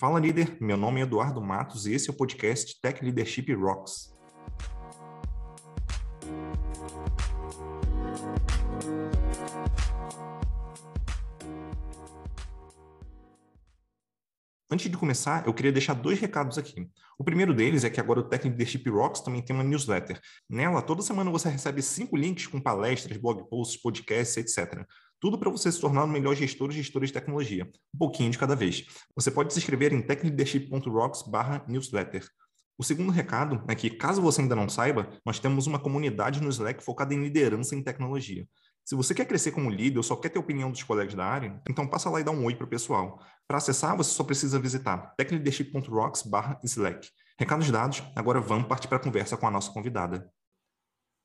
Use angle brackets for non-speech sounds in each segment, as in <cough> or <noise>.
Fala líder, meu nome é Eduardo Matos e esse é o podcast Tech Leadership Rocks. Antes de começar, eu queria deixar dois recados aqui. O primeiro deles é que agora o Tech Leadership Rocks também tem uma newsletter. Nela, toda semana você recebe cinco links com palestras, blog posts, podcasts, etc. Tudo para você se tornar o melhor gestor ou gestora de tecnologia, um pouquinho de cada vez. Você pode se inscrever em techleadership.rocks/newsletter. O segundo recado é que, caso você ainda não saiba, nós temos uma comunidade no Slack focada em liderança em tecnologia. Se você quer crescer como líder ou só quer ter opinião dos colegas da área, então passa lá e dá um oi para o pessoal. Para acessar, você só precisa visitar techleadership.rocks/slack. Recados dados, agora vamos partir para a conversa com a nossa convidada.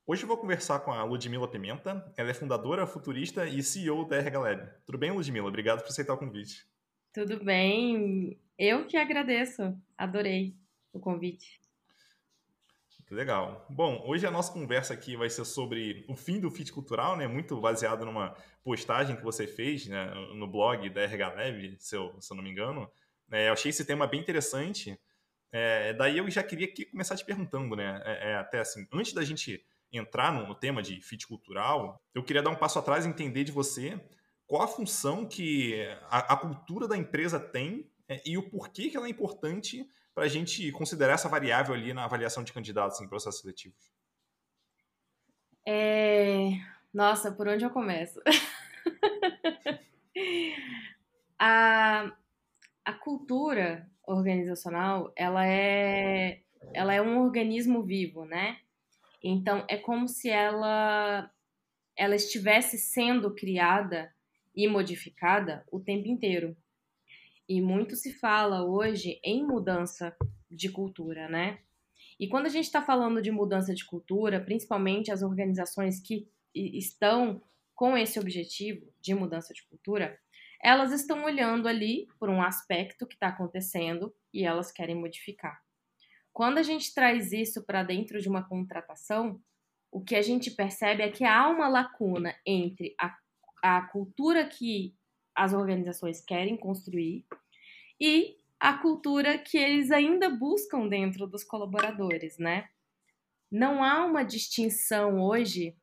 Hoje eu vou conversar com a Ludmila Pimenta. Ela é fundadora, futurista e CEO da RH Lab. Tudo bem, Ludmila? Obrigado por aceitar o convite. Tudo bem. Eu que agradeço. Adorei o convite. Legal. Bom, hoje a nossa conversa aqui vai ser sobre o fim do fit cultural, né? Muito baseado numa postagem que você fez né? no blog da RH Lab, se eu, se eu não me engano. É, eu achei esse tema bem interessante. É, daí eu já queria aqui começar te perguntando, né? É, é até assim, antes da gente entrar no, no, tema de fit cultural, eu queria dar um passo atrás e entender de você qual a função que a, a cultura da empresa tem é, e o porquê que ela é importante para a gente considerar essa variável ali na avaliação de candidatos em processos seletivos. É... Nossa, por onde eu começo? <laughs> a, a cultura organizacional, ela é, ela é um organismo vivo, né? Então, é como se ela, ela estivesse sendo criada e modificada o tempo inteiro. E muito se fala hoje em mudança de cultura, né? E quando a gente está falando de mudança de cultura, principalmente as organizações que estão com esse objetivo de mudança de cultura, elas estão olhando ali por um aspecto que está acontecendo e elas querem modificar. Quando a gente traz isso para dentro de uma contratação, o que a gente percebe é que há uma lacuna entre a, a cultura que as organizações querem construir e a cultura que eles ainda buscam dentro dos colaboradores, né? Não há uma distinção hoje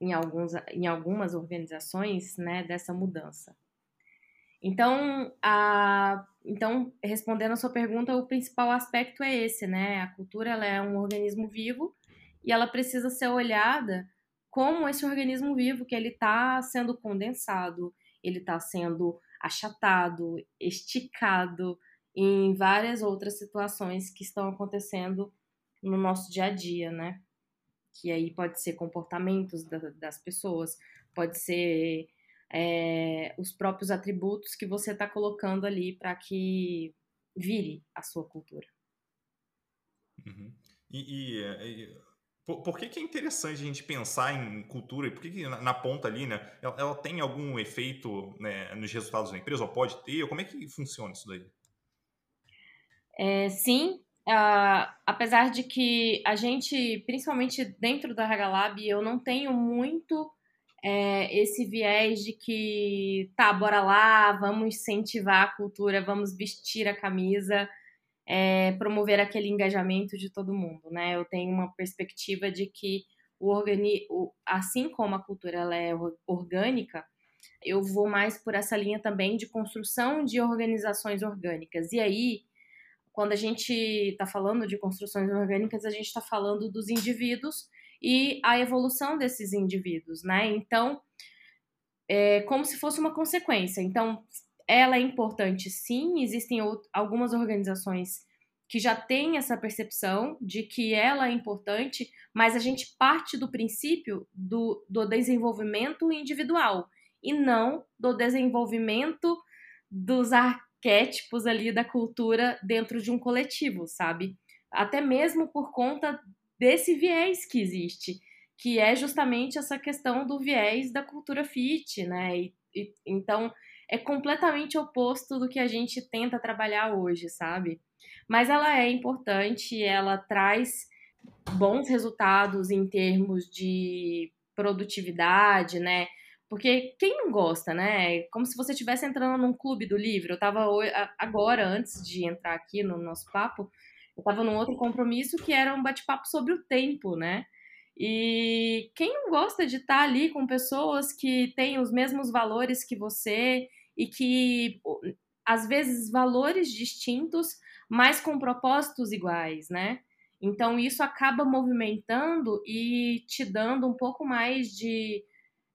em, alguns, em algumas organizações, né, dessa mudança. Então, a, então, respondendo a sua pergunta, o principal aspecto é esse, né? A cultura ela é um organismo vivo e ela precisa ser olhada como esse organismo vivo que ele está sendo condensado, ele está sendo achatado, esticado em várias outras situações que estão acontecendo no nosso dia a dia, né? Que aí pode ser comportamentos das pessoas, pode ser é, os próprios atributos que você está colocando ali para que vire a sua cultura. Uhum. E, e, e por, por, que, que é interessante a gente pensar em cultura e por que, que na, na, ponta ali, né, ela, ela tem algum efeito né, nos resultados da empresa, ou pode ter? Ou como é que funciona isso daí? É, sim, Uh, apesar de que a gente, principalmente dentro da Regalab, eu não tenho muito é, esse viés de que tá, bora lá, vamos incentivar a cultura, vamos vestir a camisa, é, promover aquele engajamento de todo mundo, né? Eu tenho uma perspectiva de que o organi o, assim como a cultura ela é orgânica, eu vou mais por essa linha também de construção de organizações orgânicas. E aí, quando a gente está falando de construções orgânicas, a gente está falando dos indivíduos e a evolução desses indivíduos, né? Então, é como se fosse uma consequência. Então, ela é importante, sim. Existem algumas organizações que já têm essa percepção de que ela é importante, mas a gente parte do princípio do, do desenvolvimento individual e não do desenvolvimento dos arquétipos ali da cultura dentro de um coletivo, sabe? Até mesmo por conta desse viés que existe, que é justamente essa questão do viés da cultura fit, né? E, e, então é completamente oposto do que a gente tenta trabalhar hoje, sabe? Mas ela é importante, ela traz bons resultados em termos de produtividade, né? Porque quem não gosta, né? É como se você estivesse entrando num clube do livro. Eu estava agora, antes de entrar aqui no nosso papo, eu estava num outro compromisso que era um bate-papo sobre o tempo, né? E quem não gosta de estar ali com pessoas que têm os mesmos valores que você e que, às vezes, valores distintos, mas com propósitos iguais, né? Então, isso acaba movimentando e te dando um pouco mais de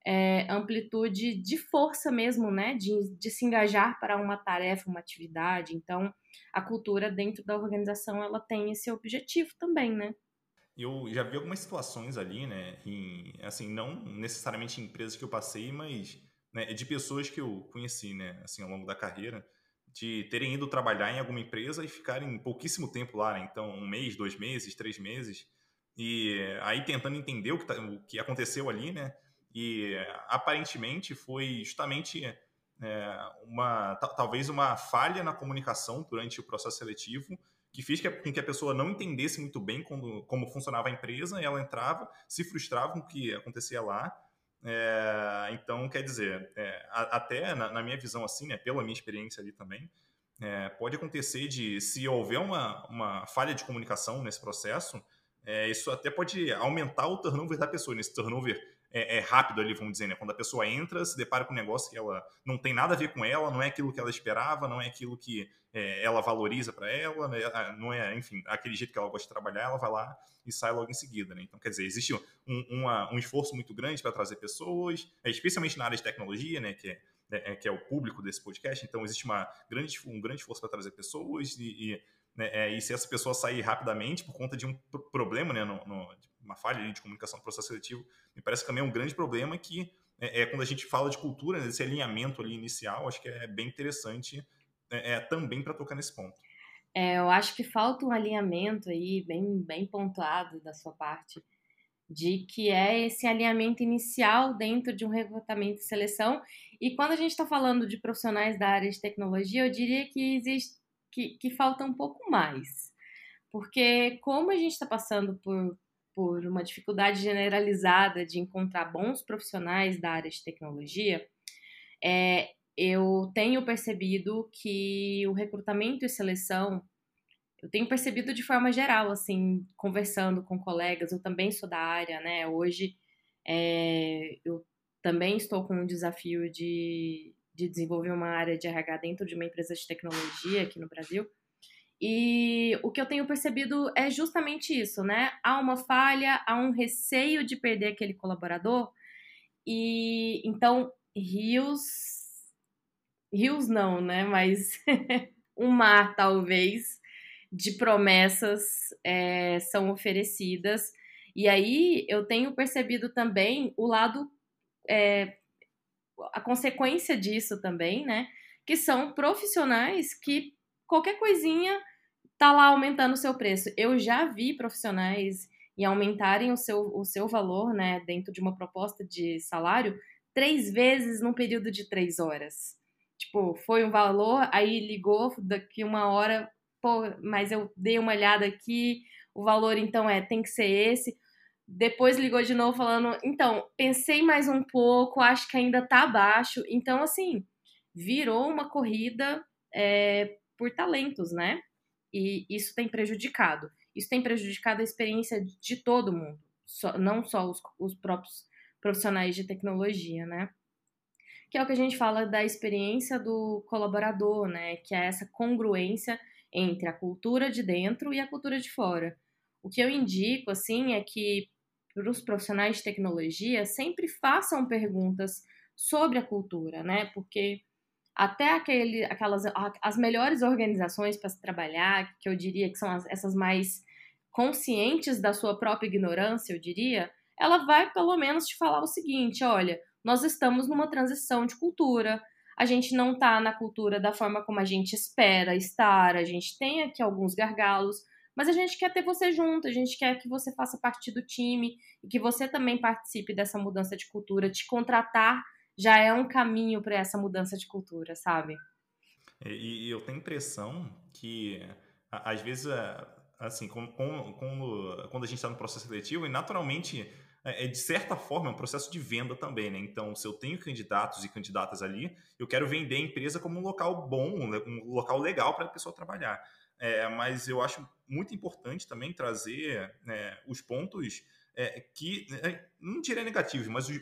é, amplitude de força mesmo, né? De, de se engajar para uma tarefa, uma atividade. Então, a cultura dentro da organização, ela tem esse objetivo também, né? Eu já vi algumas situações ali, né? Em, assim, não necessariamente em empresas que eu passei, mas né, de pessoas que eu conheci, né? Assim, ao longo da carreira, de terem ido trabalhar em alguma empresa e ficarem pouquíssimo tempo lá, né? Então, um mês, dois meses, três meses. E aí tentando entender o que, tá, o que aconteceu ali, né? E aparentemente foi justamente é, uma talvez uma falha na comunicação durante o processo seletivo que fez com que a pessoa não entendesse muito bem como, como funcionava a empresa, e ela entrava, se frustrava com o que acontecia lá. É, então, quer dizer, é, até na, na, minha visão, assim, né, pela minha experiência ali também, é, pode acontecer de, se houver uma, uma falha de comunicação nesse processo, é, isso até pode aumentar o turnover da pessoa, nesse turnover é, é, rápido ali, vamos dizer, né? Quando a pessoa entra, se depara com um negócio que ela não tem nada a ver com ela, não é aquilo que ela esperava, não é aquilo que é, ela valoriza para ela, né? não é, enfim, aquele jeito que ela gosta de trabalhar, ela vai lá e sai logo em seguida, né? Então, quer dizer, existe um, uma, um esforço muito grande para trazer pessoas, é, especialmente na área de tecnologia, né? Que é, é, que é o público desse podcast, então existe uma grande, um grande esforço para trazer pessoas e, e né, é, e se essa pessoa sair rapidamente por conta de um problema, né, no, no, uma falha de comunicação no processo seletivo, me parece que também é um grande problema que é, é quando a gente fala de cultura, né, alinhamento ali inicial, acho que é bem interessante é, é também para tocar nesse ponto. É, eu acho que falta um alinhamento aí bem, bem pontuado da sua parte, de que é esse alinhamento inicial dentro de um recrutamento e seleção. E quando a gente está falando de profissionais da área de tecnologia, eu diria que existe que, que falta um pouco mais. Porque como a gente está passando por, por uma dificuldade generalizada de encontrar bons profissionais da área de tecnologia, é, eu tenho percebido que o recrutamento e seleção, eu tenho percebido de forma geral, assim, conversando com colegas, eu também sou da área, né? Hoje é, eu também estou com um desafio de, de desenvolver uma área de RH dentro de uma empresa de tecnologia aqui no Brasil. E o que eu tenho percebido é justamente isso, né? Há uma falha, há um receio de perder aquele colaborador. E então, rios. Rios não, né? Mas <laughs> um mar, talvez, de promessas é, são oferecidas. E aí eu tenho percebido também o lado é, a consequência disso também, né? Que são profissionais que qualquer coisinha tá lá aumentando o seu preço. Eu já vi profissionais e aumentarem o seu, o seu valor, né, dentro de uma proposta de salário, três vezes num período de três horas. Tipo, foi um valor, aí ligou daqui uma hora, pô, mas eu dei uma olhada aqui, o valor então é, tem que ser esse. Depois ligou de novo falando, então, pensei mais um pouco, acho que ainda tá abaixo. Então, assim, virou uma corrida é, por talentos, né? E isso tem prejudicado. Isso tem prejudicado a experiência de todo mundo, só, não só os, os próprios profissionais de tecnologia, né? Que é o que a gente fala da experiência do colaborador, né? Que é essa congruência entre a cultura de dentro e a cultura de fora. O que eu indico, assim, é que para os profissionais de tecnologia sempre façam perguntas sobre a cultura, né? Porque até aquele, aquelas as melhores organizações para se trabalhar, que eu diria que são as, essas mais conscientes da sua própria ignorância, eu diria, ela vai pelo menos te falar o seguinte: olha, nós estamos numa transição de cultura, a gente não está na cultura da forma como a gente espera estar, a gente tem aqui alguns gargalos, mas a gente quer ter você junto, a gente quer que você faça parte do time e que você também participe dessa mudança de cultura. Te contratar já é um caminho para essa mudança de cultura, sabe? E, eu tenho impressão que, às vezes, assim, como, como, quando a gente está no processo seletivo, e naturalmente é, é, de certa forma, é um processo de venda também, né? Então, se eu tenho candidatos e candidatas ali, eu quero vender a empresa como um local bom, um local legal para a pessoa trabalhar. É, mas eu acho muito importante também trazer é, os pontos é, que, é, não diria negativos, mas os,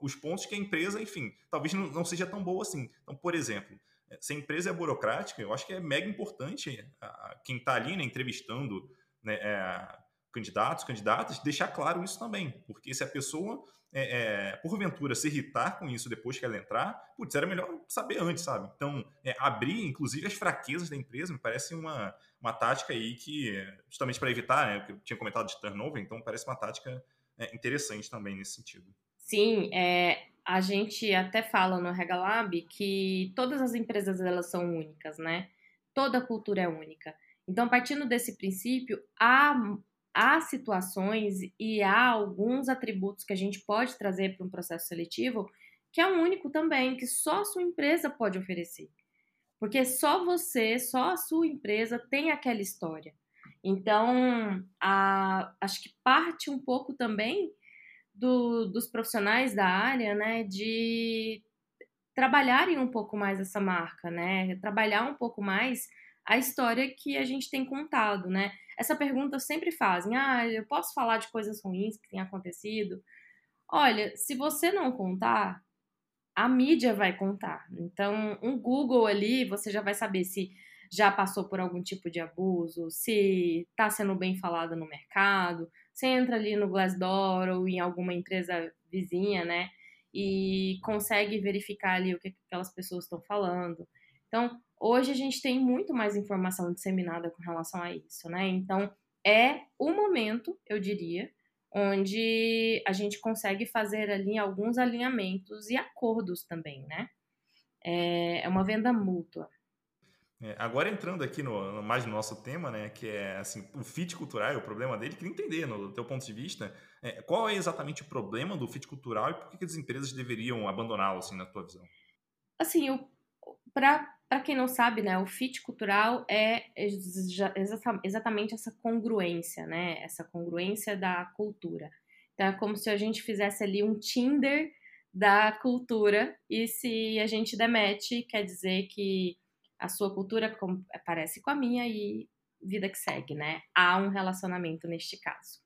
os, pontos que a empresa, enfim, talvez não, não, seja tão boa assim. Então, por exemplo, é, se a empresa é burocrática, eu acho que é mega importante a, quem está ali né, entrevistando né, é, candidatos, candidatas, deixar claro isso também. Porque se a pessoa, é, é, porventura, se irritar com isso depois que ela entrar, putz, era melhor saber antes, sabe? Então, é, abrir, inclusive, as fraquezas da empresa me parece uma, uma tática aí que, justamente para evitar, né, eu tinha comentado de turnover, então parece uma tática é, interessante também nesse sentido. Sim, é, a gente até fala no Regalab que todas as empresas elas são únicas, né? Toda cultura é única. Então, partindo desse princípio, há há situações e há alguns atributos que a gente pode trazer para um processo seletivo que é um único também, que só a sua empresa pode oferecer. Porque só você, só a sua empresa tem aquela história. Então, a, acho que parte um pouco também do, dos profissionais da área, né, de trabalharem um pouco mais essa marca, né, trabalhar um pouco mais a história que a gente tem contado, né? Essa pergunta sempre fazem: ah, eu posso falar de coisas ruins que têm acontecido? Olha, se você não contar, a mídia vai contar. Então, um Google ali, você já vai saber se já passou por algum tipo de abuso, se está sendo bem falado no mercado. Você entra ali no Glassdoor ou em alguma empresa vizinha, né? E consegue verificar ali o que aquelas pessoas estão falando. Então, Hoje a gente tem muito mais informação disseminada com relação a isso, né? Então, é o momento, eu diria, onde a gente consegue fazer ali alguns alinhamentos e acordos também, né? É, é uma venda mútua. É, agora entrando aqui no, mais no nosso tema, né, que é assim, o fit cultural, o problema dele, queria entender, no teu ponto de vista, é, qual é exatamente o problema do fit cultural e por que, que as empresas deveriam abandoná-lo, assim, na tua visão? Assim, para para quem não sabe, né, o fit cultural é exatamente essa congruência, né? Essa congruência da cultura. Então é como se a gente fizesse ali um Tinder da cultura e se a gente demete, quer dizer que a sua cultura parece com a minha e vida que segue, né? Há um relacionamento neste caso.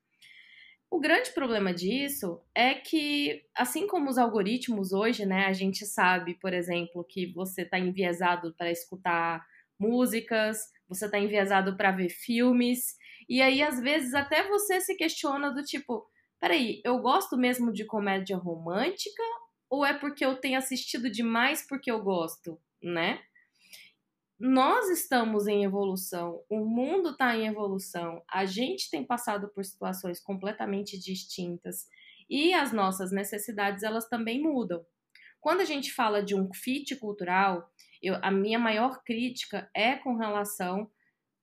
O grande problema disso é que, assim como os algoritmos hoje, né, a gente sabe, por exemplo, que você está enviesado para escutar músicas, você está enviesado para ver filmes, e aí às vezes até você se questiona do tipo, peraí, eu gosto mesmo de comédia romântica ou é porque eu tenho assistido demais porque eu gosto, né? Nós estamos em evolução, o mundo está em evolução, a gente tem passado por situações completamente distintas e as nossas necessidades elas também mudam. Quando a gente fala de um fit cultural, eu, a minha maior crítica é com relação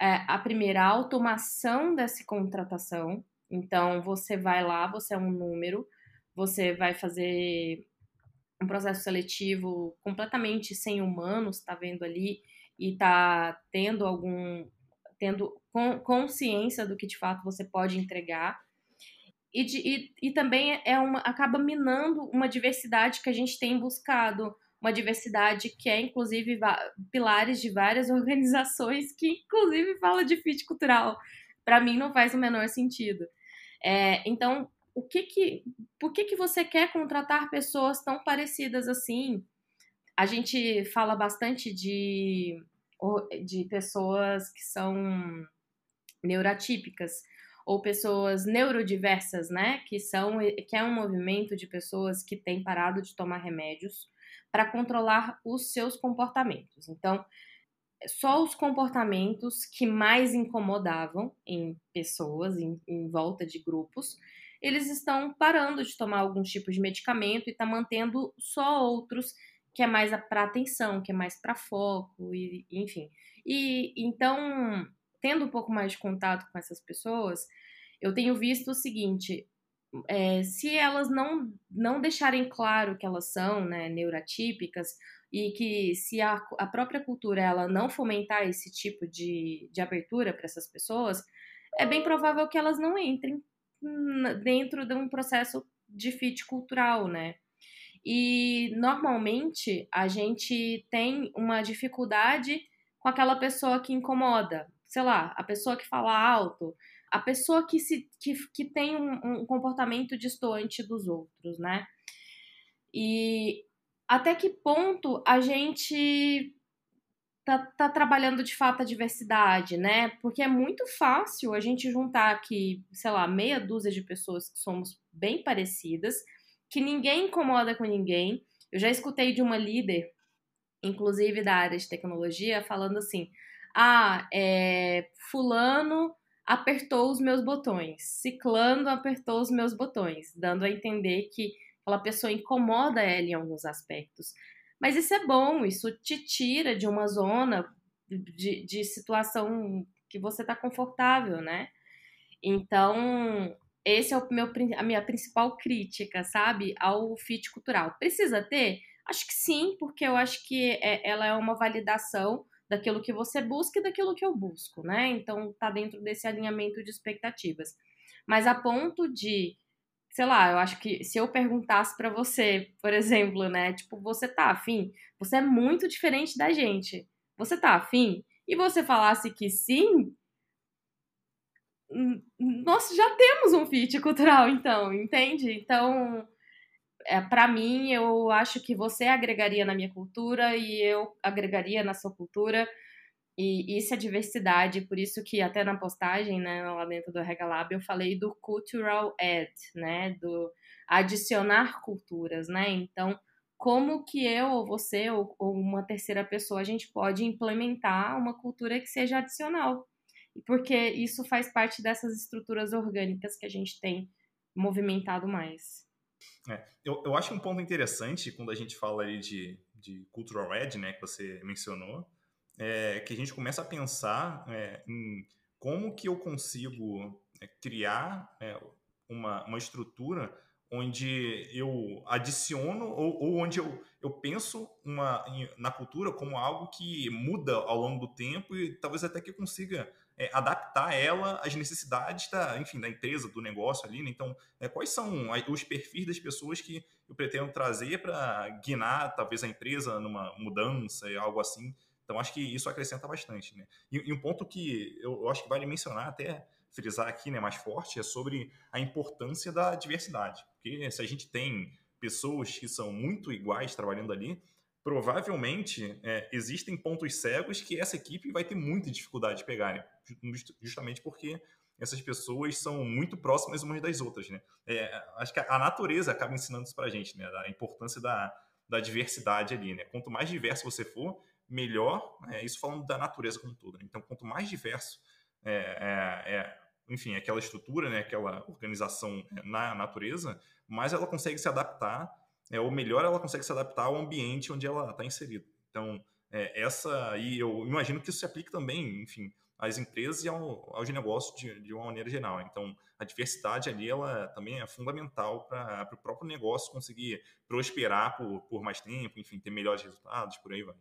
é, à primeira automação dessa contratação. Então, você vai lá, você é um número, você vai fazer um processo seletivo completamente sem humanos, está vendo ali e tá tendo algum tendo consciência do que de fato você pode entregar. E, de, e, e também é uma acaba minando uma diversidade que a gente tem buscado uma diversidade que é inclusive pilares de várias <laughs> organizações que inclusive fala de fit cultural. Para mim não faz o menor sentido. É, então o que que por que que você quer contratar pessoas tão parecidas assim a gente fala bastante de, de pessoas que são neurotípicas ou pessoas neurodiversas, né? Que são que é um movimento de pessoas que têm parado de tomar remédios para controlar os seus comportamentos. Então, só os comportamentos que mais incomodavam em pessoas, em, em volta de grupos, eles estão parando de tomar alguns tipos de medicamento e está mantendo só outros que é mais para atenção, que é mais para foco, e, enfim. E então, tendo um pouco mais de contato com essas pessoas, eu tenho visto o seguinte: é, se elas não, não deixarem claro que elas são né, neurotípicas e que se a, a própria cultura ela não fomentar esse tipo de, de abertura para essas pessoas, é bem provável que elas não entrem dentro de um processo de fit cultural, né? E normalmente a gente tem uma dificuldade com aquela pessoa que incomoda, sei lá, a pessoa que fala alto, a pessoa que, se, que, que tem um, um comportamento distante dos outros, né? E até que ponto a gente tá, tá trabalhando de fato a diversidade, né? Porque é muito fácil a gente juntar aqui, sei lá, meia dúzia de pessoas que somos bem parecidas, que ninguém incomoda com ninguém. Eu já escutei de uma líder, inclusive da área de tecnologia, falando assim: ah, é, Fulano apertou os meus botões, Ciclano apertou os meus botões, dando a entender que aquela pessoa incomoda ela em alguns aspectos. Mas isso é bom, isso te tira de uma zona de, de situação que você está confortável, né? Então, esse é o meu, a minha principal crítica, sabe, ao fit cultural. Precisa ter? Acho que sim, porque eu acho que é, ela é uma validação daquilo que você busca e daquilo que eu busco, né? Então, tá dentro desse alinhamento de expectativas. Mas a ponto de sei lá, eu acho que se eu perguntasse para você, por exemplo, né, tipo, você tá afim? Você é muito diferente da gente. Você tá afim? E você falasse que sim, nós já temos um fit cultural, então, entende? Então, é, para mim, eu acho que você agregaria na minha cultura e eu agregaria na sua cultura. E isso é diversidade, por isso que até na postagem, né, lá dentro do Regalab, eu falei do cultural add, né, do adicionar culturas, né? Então, como que eu ou você ou, ou uma terceira pessoa a gente pode implementar uma cultura que seja adicional? Porque isso faz parte dessas estruturas orgânicas que a gente tem movimentado mais. É, eu, eu acho um ponto interessante quando a gente fala aí de, de cultural add, né, que você mencionou, é, que a gente começa a pensar é, em como que eu consigo é, criar é, uma, uma estrutura onde eu adiciono ou, ou onde eu, eu penso uma, na cultura como algo que muda ao longo do tempo e talvez até que consiga é, adaptar ela às necessidades da, enfim, da empresa, do negócio ali. Né? Então, é, quais são os perfis das pessoas que eu pretendo trazer para guiar talvez a empresa numa mudança e algo assim então, acho que isso acrescenta bastante. Né? E, e um ponto que eu, eu, acho que vale mencionar, até frisar aqui né, mais forte, é sobre a importância da diversidade. Porque se a gente tem pessoas que são muito iguais trabalhando ali, provavelmente é, existem pontos cegos que essa equipe vai ter muita dificuldade de pegar, né? justamente porque essas pessoas são muito próximas umas das outras, né? É, acho que a natureza acaba ensinando isso para a gente, né? A importância da, da diversidade ali, né? Quanto mais diverso você for, melhor, é, isso falando da natureza como um todo. Né? Então, quanto mais diverso é, é, é, enfim, aquela estrutura, né, aquela organização é, na natureza, mais ela consegue se adaptar, é, ou melhor ela consegue se adaptar ao ambiente onde ela está inserida. Então, é, essa, e eu imagino que isso se aplique também, enfim, às empresas e ao, aos negócios de, de uma maneira geral. Então, a diversidade ali, ela também é fundamental para o próprio negócio conseguir prosperar por, por mais tempo, enfim, ter melhores resultados, por aí vai.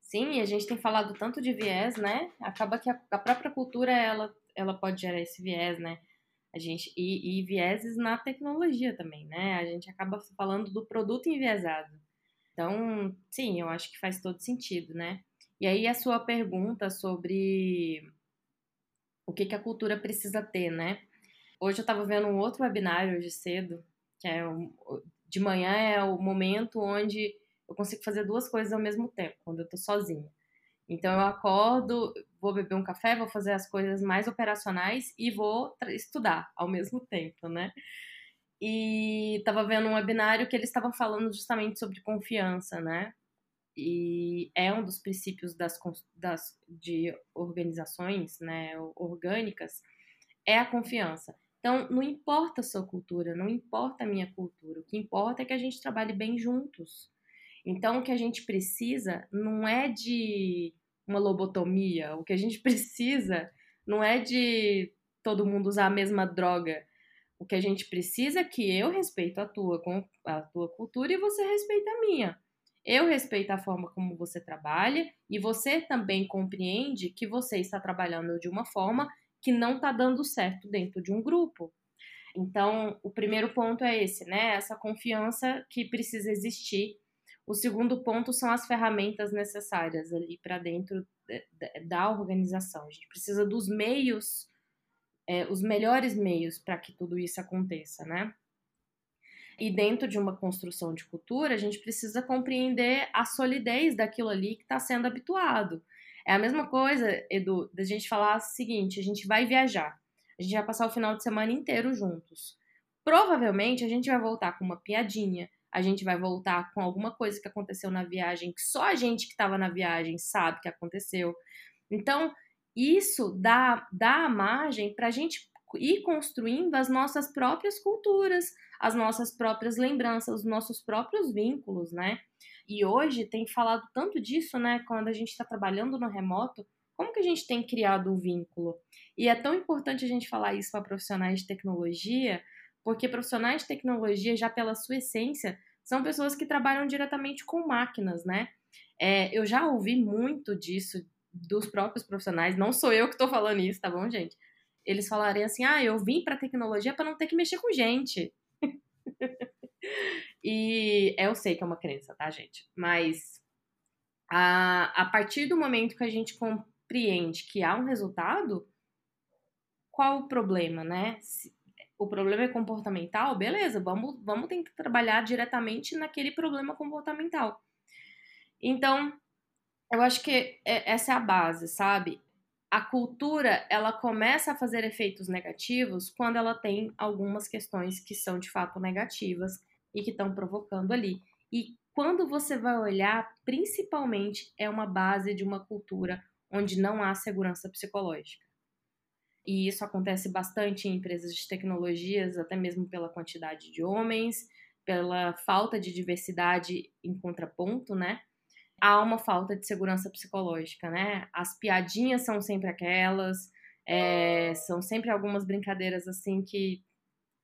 Sim, a gente tem falado tanto de viés, né? Acaba que a, a própria cultura ela, ela pode gerar esse viés, né? A gente e, e vieses na tecnologia também, né? A gente acaba falando do produto enviesado. Então, sim, eu acho que faz todo sentido, né? E aí a sua pergunta sobre o que, que a cultura precisa ter, né? Hoje eu estava vendo um outro webinar hoje cedo, que é de manhã é o momento onde eu consigo fazer duas coisas ao mesmo tempo, quando eu tô sozinha. Então eu acordo, vou beber um café, vou fazer as coisas mais operacionais e vou estudar ao mesmo tempo, né? E tava vendo um webinário que eles estavam falando justamente sobre confiança, né? E é um dos princípios das, das de organizações, né, orgânicas, é a confiança. Então, não importa a sua cultura, não importa a minha cultura, o que importa é que a gente trabalhe bem juntos. Então, o que a gente precisa não é de uma lobotomia, o que a gente <laughs> precisa não é de todo mundo usar a mesma droga. O que a gente precisa é que eu respeito a tua, a tua cultura e você respeita a minha. Eu respeito a forma como você trabalha e você também compreende que você está trabalhando de uma forma que não está dando certo dentro de um grupo. Então, o primeiro ponto é esse, né? Essa confiança que precisa existir. O segundo ponto são as ferramentas necessárias ali para dentro da organização. A gente precisa dos meios, é, os melhores meios para que tudo isso aconteça, né? E dentro de uma construção de cultura, a gente precisa compreender a solidez daquilo ali que está sendo habituado. É a mesma coisa, Edu, da gente falar o seguinte: a gente vai viajar, a gente vai passar o final de semana inteiro juntos. Provavelmente a gente vai voltar com uma piadinha, a gente vai voltar com alguma coisa que aconteceu na viagem, que só a gente que estava na viagem sabe que aconteceu. Então, isso dá, dá a margem para a gente ir construindo as nossas próprias culturas, as nossas próprias lembranças, os nossos próprios vínculos, né? E hoje tem falado tanto disso, né? Quando a gente está trabalhando no remoto, como que a gente tem criado o vínculo? E é tão importante a gente falar isso para profissionais de tecnologia, porque profissionais de tecnologia, já pela sua essência, são pessoas que trabalham diretamente com máquinas, né? É, eu já ouvi muito disso dos próprios profissionais, não sou eu que estou falando isso, tá bom, gente? Eles falarem assim: ah, eu vim para tecnologia para não ter que mexer com gente. <laughs> e eu sei que é uma crença, tá, gente? Mas a, a partir do momento que a gente compreende que há um resultado, qual o problema, né? Se, o problema é comportamental, beleza, vamos, vamos que trabalhar diretamente naquele problema comportamental. Então, eu acho que é, essa é a base, sabe? A cultura, ela começa a fazer efeitos negativos quando ela tem algumas questões que são de fato negativas e que estão provocando ali. E quando você vai olhar, principalmente é uma base de uma cultura onde não há segurança psicológica. E isso acontece bastante em empresas de tecnologias, até mesmo pela quantidade de homens, pela falta de diversidade em contraponto, né? Há uma falta de segurança psicológica, né? As piadinhas são sempre aquelas, é, são sempre algumas brincadeiras assim que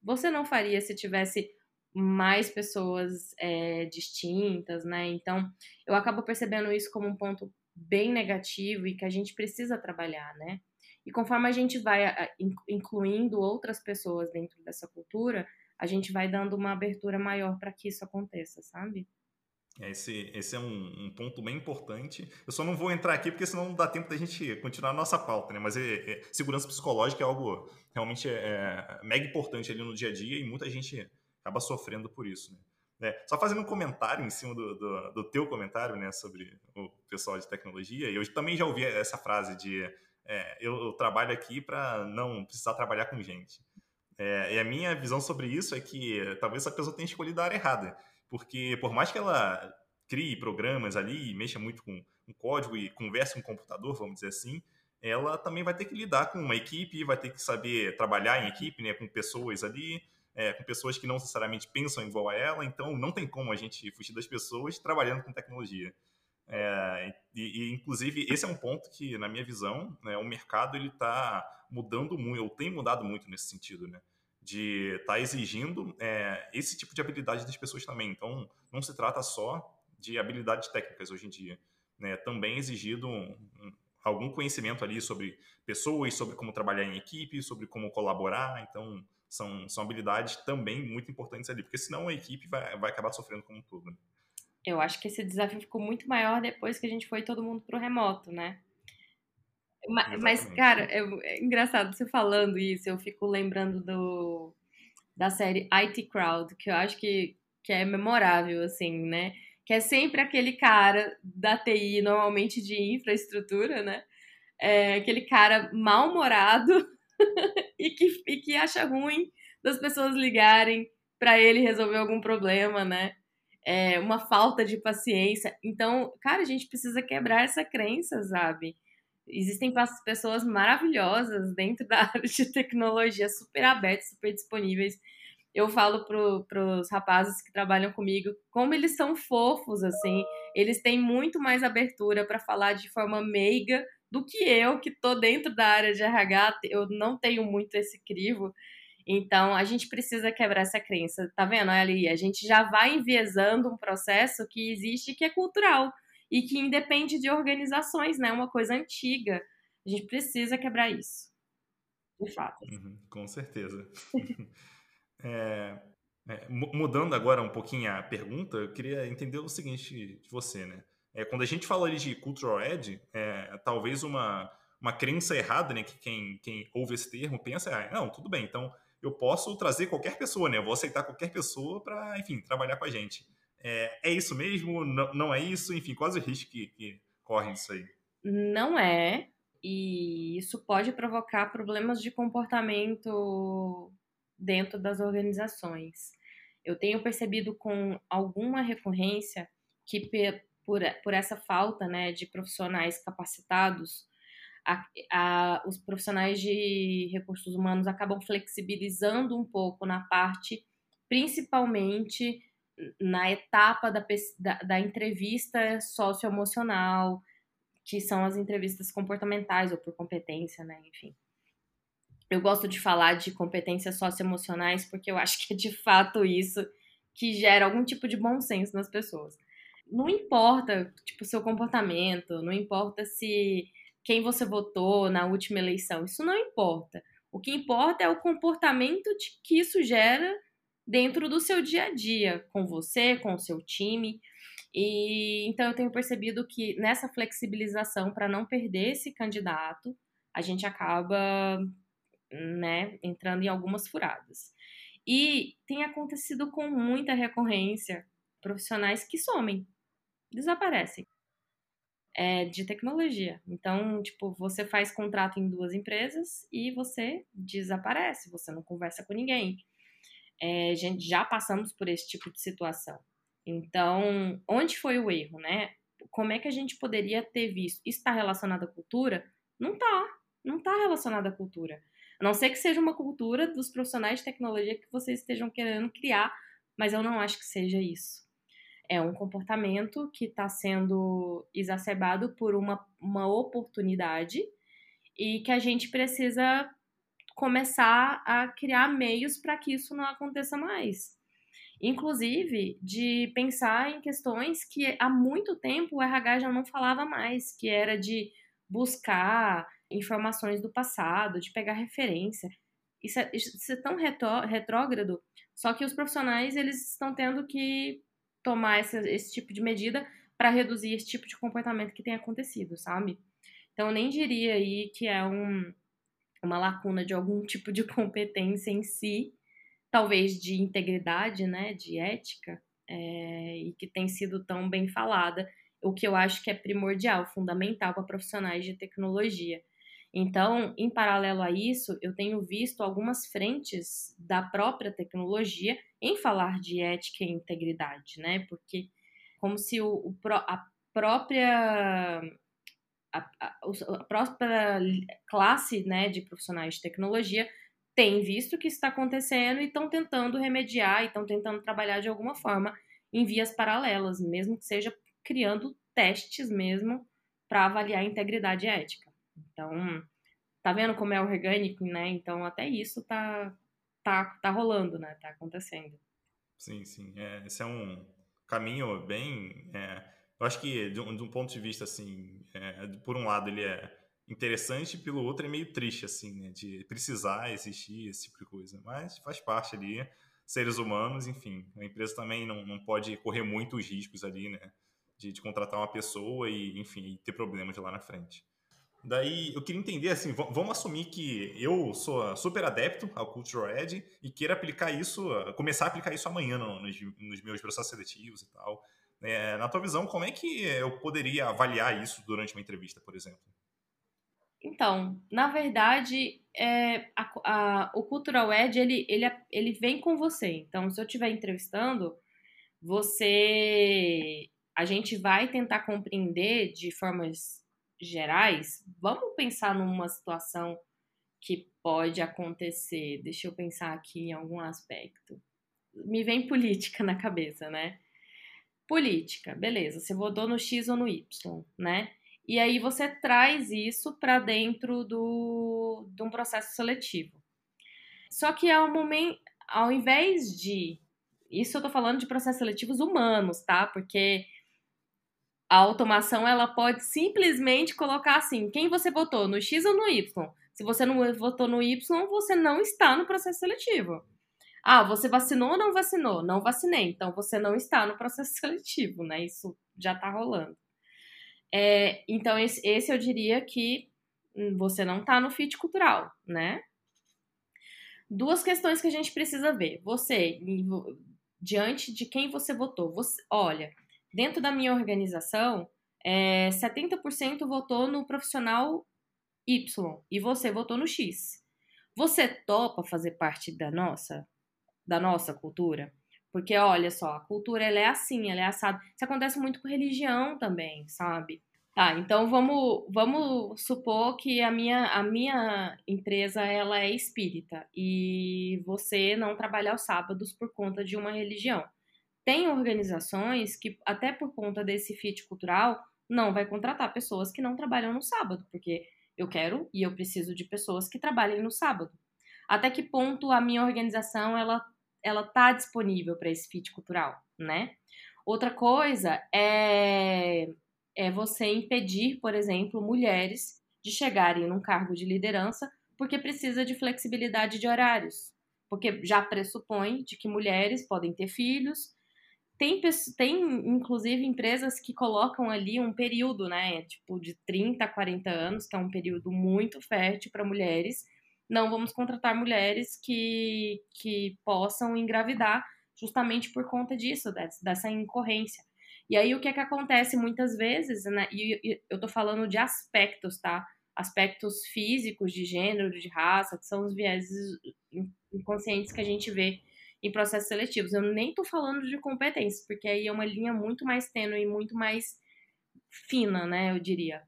você não faria se tivesse mais pessoas é, distintas, né? Então, eu acabo percebendo isso como um ponto bem negativo e que a gente precisa trabalhar, né? E conforme a gente vai incluindo outras pessoas dentro dessa cultura, a gente vai dando uma abertura maior para que isso aconteça, sabe? É, esse, esse é um, um, ponto bem importante. Eu só não vou entrar aqui porque senão não dá tempo da gente continuar a nossa pauta, né? Mas é, é, segurança psicológica é algo realmente é, é, mega importante ali no dia a dia e muita gente acaba sofrendo por isso, né? É, só fazendo um comentário em cima do, do, do, teu comentário, né, sobre o pessoal de tecnologia, eu também já ouvi essa frase de é, eu, trabalho aqui para não precisar trabalhar com gente. É, e a minha visão sobre isso é que talvez essa pessoa tenha escolhido a área errada, porque por mais que ela crie programas ali, mexa muito com, com código e converse com o computador, vamos dizer assim, ela também vai ter que lidar com uma equipe, vai ter que saber trabalhar em equipe, né, com pessoas ali, é, com pessoas que não necessariamente pensam igual a ela, então não tem como a gente fugir das pessoas trabalhando com tecnologia. É, e, e, inclusive, esse é um ponto que, na minha visão, né, o mercado ele está mudando muito, ou tem mudado muito nesse sentido, né? De estar tá exigindo é, esse tipo de habilidade das pessoas também. Então, não se trata só de habilidades técnicas hoje em dia. Né? Também exigido um, um, algum conhecimento ali sobre pessoas, sobre como trabalhar em equipe, sobre como colaborar. Então, são, são habilidades também muito importantes ali, porque senão a equipe vai, vai acabar sofrendo como um todo. Né? Eu acho que esse desafio ficou muito maior depois que a gente foi todo mundo pro remoto, né? Mas, mas cara, é, é, engraçado você falando isso, eu fico lembrando do, da série IT Crowd, que eu acho que, que é memorável, assim, né? Que é sempre aquele cara da TI, normalmente de infraestrutura, né? É, aquele cara mal-humorado <laughs> e, que, e que acha ruim das pessoas ligarem para ele resolver algum problema, né? É, uma falta de paciência. Então, cara, a gente precisa quebrar essa crença, sabe? Existem pessoas maravilhosas dentro <laughs> da área de tecnologia, super abertas, super disponíveis. Eu falo para os rapazes que trabalham comigo como eles são fofos, assim. Eles têm muito mais abertura para falar de forma meiga do que eu, que estou dentro da área de RH. Eu não tenho muito esse crivo. Então, a gente precisa quebrar essa crença, tá vendo ali? A gente já vai enviesando um processo que existe que é cultural e que independe de organizações, né? Uma coisa antiga. A gente precisa quebrar isso. De fato. Uhum, com certeza. <laughs> É, é, mudando agora um pouquinho a pergunta, eu queria entender o seguinte de você, né? É, quando a gente fala ali de cultural edge, é, talvez uma, uma crença errada, né? Que quem, quem ouve esse termo pensa, ah, não, tudo bem, então eu posso trazer qualquer pessoa, né? Eu vou aceitar qualquer pessoa para, enfim, trabalhar com a gente. É, é isso mesmo? Não, não, é isso? Enfim, quais os riscos que, que correm disso aí? Não é. E isso pode provocar problemas de comportamento dentro das organizações. Eu tenho percebido com alguma recorrência que por, por essa falta né, de profissionais capacitados, a, a, os profissionais de recursos humanos acabam flexibilizando um pouco na parte, principalmente na etapa da, da, da entrevista socioemocional, que são as entrevistas comportamentais ou por competência, né? Enfim. Eu gosto de falar de competências socioemocionais porque eu acho que é de fato isso que gera algum tipo de bom senso nas pessoas. Não importa, tipo, seu comportamento, não importa se quem você votou na última eleição, isso não importa. O que importa é o comportamento de, que isso gera dentro do seu dia a dia, com você, com o seu time. E então eu tenho percebido que nessa flexibilização para não perder esse candidato, a gente acaba, né, entrando em algumas furadas. E tem acontecido com muita recorrência profissionais que somem, desaparecem. É de tecnologia. Então, tipo, você faz contrato em duas empresas e você desaparece, você não conversa com ninguém. É, gente, já passamos por esse tipo de situação. Então, onde foi o erro, né? Como é que a gente poderia ter visto? Isso está relacionado à cultura? Não está. Não está relacionado à cultura. A não ser que seja uma cultura dos profissionais de tecnologia que vocês estejam querendo criar, mas eu não acho que seja isso. É um comportamento que está sendo exacerbado por uma, uma oportunidade e que a gente precisa começar a criar meios para que isso não aconteça mais. Inclusive, de pensar em questões que há muito tempo o RH já não falava mais, que era de buscar informações do passado, de pegar referência. Isso é, isso é tão retrógrado, só que os profissionais eles estão tendo que tomar esse, esse tipo de medida para reduzir esse tipo de comportamento que tem acontecido, sabe? Então, eu nem diria aí que é um, uma lacuna de algum <laughs> tipo de competência em si, talvez de integridade, né, de ética, é, e que tem sido tão bem falada, o que eu acho que é primordial, fundamental para profissionais de tecnologia. Então, em paralelo a isso, eu tenho visto algumas frentes da própria tecnologia em falar de ética e integridade, né? Porque como se o, o a própria a, a, a, própria classe né, de profissionais de tecnologia tem visto o que está acontecendo e estão tentando remediar e estão tentando trabalhar de alguma forma em vias paralelas, mesmo que seja criando testes mesmo para avaliar a integridade ética. Então, tá vendo como é orgânico, né? Então, até isso tá, tá, tá rolando, né? Tá acontecendo. Sim, sim. É, esse é um caminho bem. É, eu acho que, de um, de um, ponto de vista, assim, é, por um lado, ele é interessante, pelo outro é meio triste, assim, né? De precisar existir esse tipo de coisa. Mas faz parte ali, seres humanos, enfim. A empresa também não, não pode correr muitos riscos ali, né? De, de contratar uma pessoa e, enfim, ter problemas lá na frente. Daí eu queria entender assim, vamos assumir que eu sou super adepto ao Cultural Edge e queira aplicar isso, começar a aplicar isso amanhã nos, nos meus processos seletivos e tal. É, na tua visão, como é que eu poderia avaliar isso durante uma entrevista, por exemplo? Então, na verdade, é, a, a, o Cultural Edge, ele, ele, ele vem com você. Então, se eu estiver entrevistando, você... A gente vai tentar compreender de formas gerais. Vamos pensar numa situação que pode acontecer. Deixa eu pensar aqui em algum aspecto. Me vem política na cabeça, né? Política, beleza. Você votou no X ou no Y, né? E aí você traz isso para dentro do, de um processo seletivo. Só que ao momento, ao invés de. Isso eu tô falando de processos seletivos humanos, tá? Porque a automação ela pode simplesmente colocar assim: quem você votou, no X ou no Y? Se você não votou no Y, você não está no processo seletivo. Ah, você vacinou ou não vacinou? Não vacinei, então você não está no processo <laughs> seletivo, né? Isso já está rolando. É, então, esse, esse eu diria que você não está no fit cultural, né? Duas questões que a gente precisa ver. Você, diante de quem você votou, você, olha, dentro da minha organização, é, 70% votou no profissional Y e você votou no X. Você topa fazer parte da nossa, da nossa cultura? Porque olha só, a cultura ela é assim, ela é assada. Isso acontece muito com religião também, sabe? Tá, então vamos, vamos supor que a minha, a minha empresa ela é espírita e você não trabalha aos sábados por conta de uma religião. Tem organizações que, até por conta desse fit cultural, não vai contratar pessoas que não trabalham no sábado, porque eu quero e eu preciso de pessoas que trabalhem no sábado. Até que ponto a minha organização ela ela tá disponível para esse fit cultural, né? Outra coisa é é você impedir, por exemplo, mulheres de chegarem num cargo de liderança porque precisa de flexibilidade de horários, porque já pressupõe de que mulheres podem ter filhos. Tem, tem inclusive empresas que colocam ali um período, né, tipo de 30 a 40 anos, que é um período muito fértil para mulheres. Não vamos contratar mulheres que, que possam engravidar justamente por conta disso, dessa incorrência. E aí o que é que acontece muitas vezes, né? E, eu tô falando de aspectos, tá? Aspectos físicos, de gênero, de raça, que são os vieses inconscientes que a gente vê em processos seletivos. Eu nem tô falando de competências, porque aí é uma linha muito mais tênue e muito mais fina, né? Eu diria.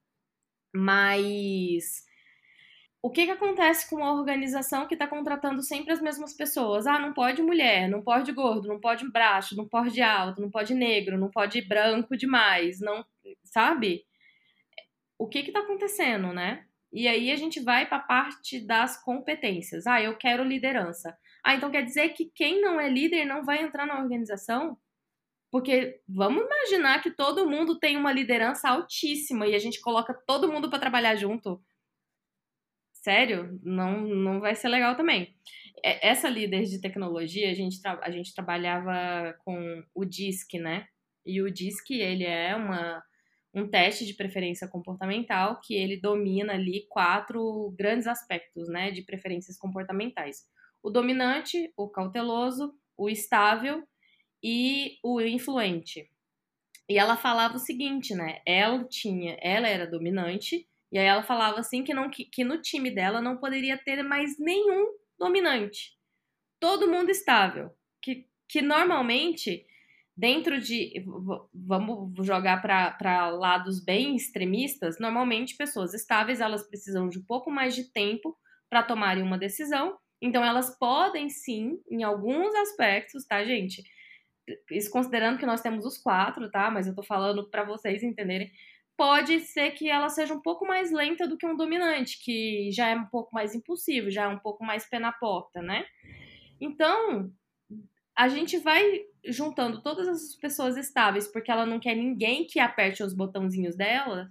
Mas o que, que acontece com uma organização que está contratando sempre as mesmas pessoas? Ah, não pode mulher, não pode gordo, não pode baixo, não pode alto, não pode negro, não pode branco demais, não, sabe? O que está acontecendo, né? E aí a gente vai para a parte das competências. Ah, eu quero liderança. Ah, então quer dizer que quem não é líder não vai entrar na organização? Porque vamos imaginar que todo mundo tem uma liderança altíssima e a gente coloca todo mundo para trabalhar junto sério, não, não vai ser legal também. É, essa líder de tecnologia, a gente, a gente trabalhava com o DISC, né? E o DISC, ele é uma, um teste de preferência comportamental que ele domina ali quatro grandes aspectos, né, de preferências comportamentais. O dominante, o cauteloso, o estável e o influente. E ela falava o seguinte, né? Ela tinha, ela era dominante e aí ela falava assim que, não, que, que no time dela não poderia ter mais nenhum dominante. Todo mundo estável. Que, que normalmente, dentro de. Vamos jogar para lados bem extremistas, normalmente pessoas estáveis elas precisam de um pouco mais de tempo para tomarem uma decisão. Então elas podem sim, em alguns aspectos, tá, gente? Isso considerando que nós temos os quatro, tá? Mas eu tô falando para vocês entenderem pode ser que ela seja um pouco mais lenta do que um dominante, que já é um pouco mais impulsivo, já é um pouco mais pé na porta, né? Então, a gente vai juntando todas essas pessoas estáveis, porque ela não quer ninguém que aperte os botãozinhos dela,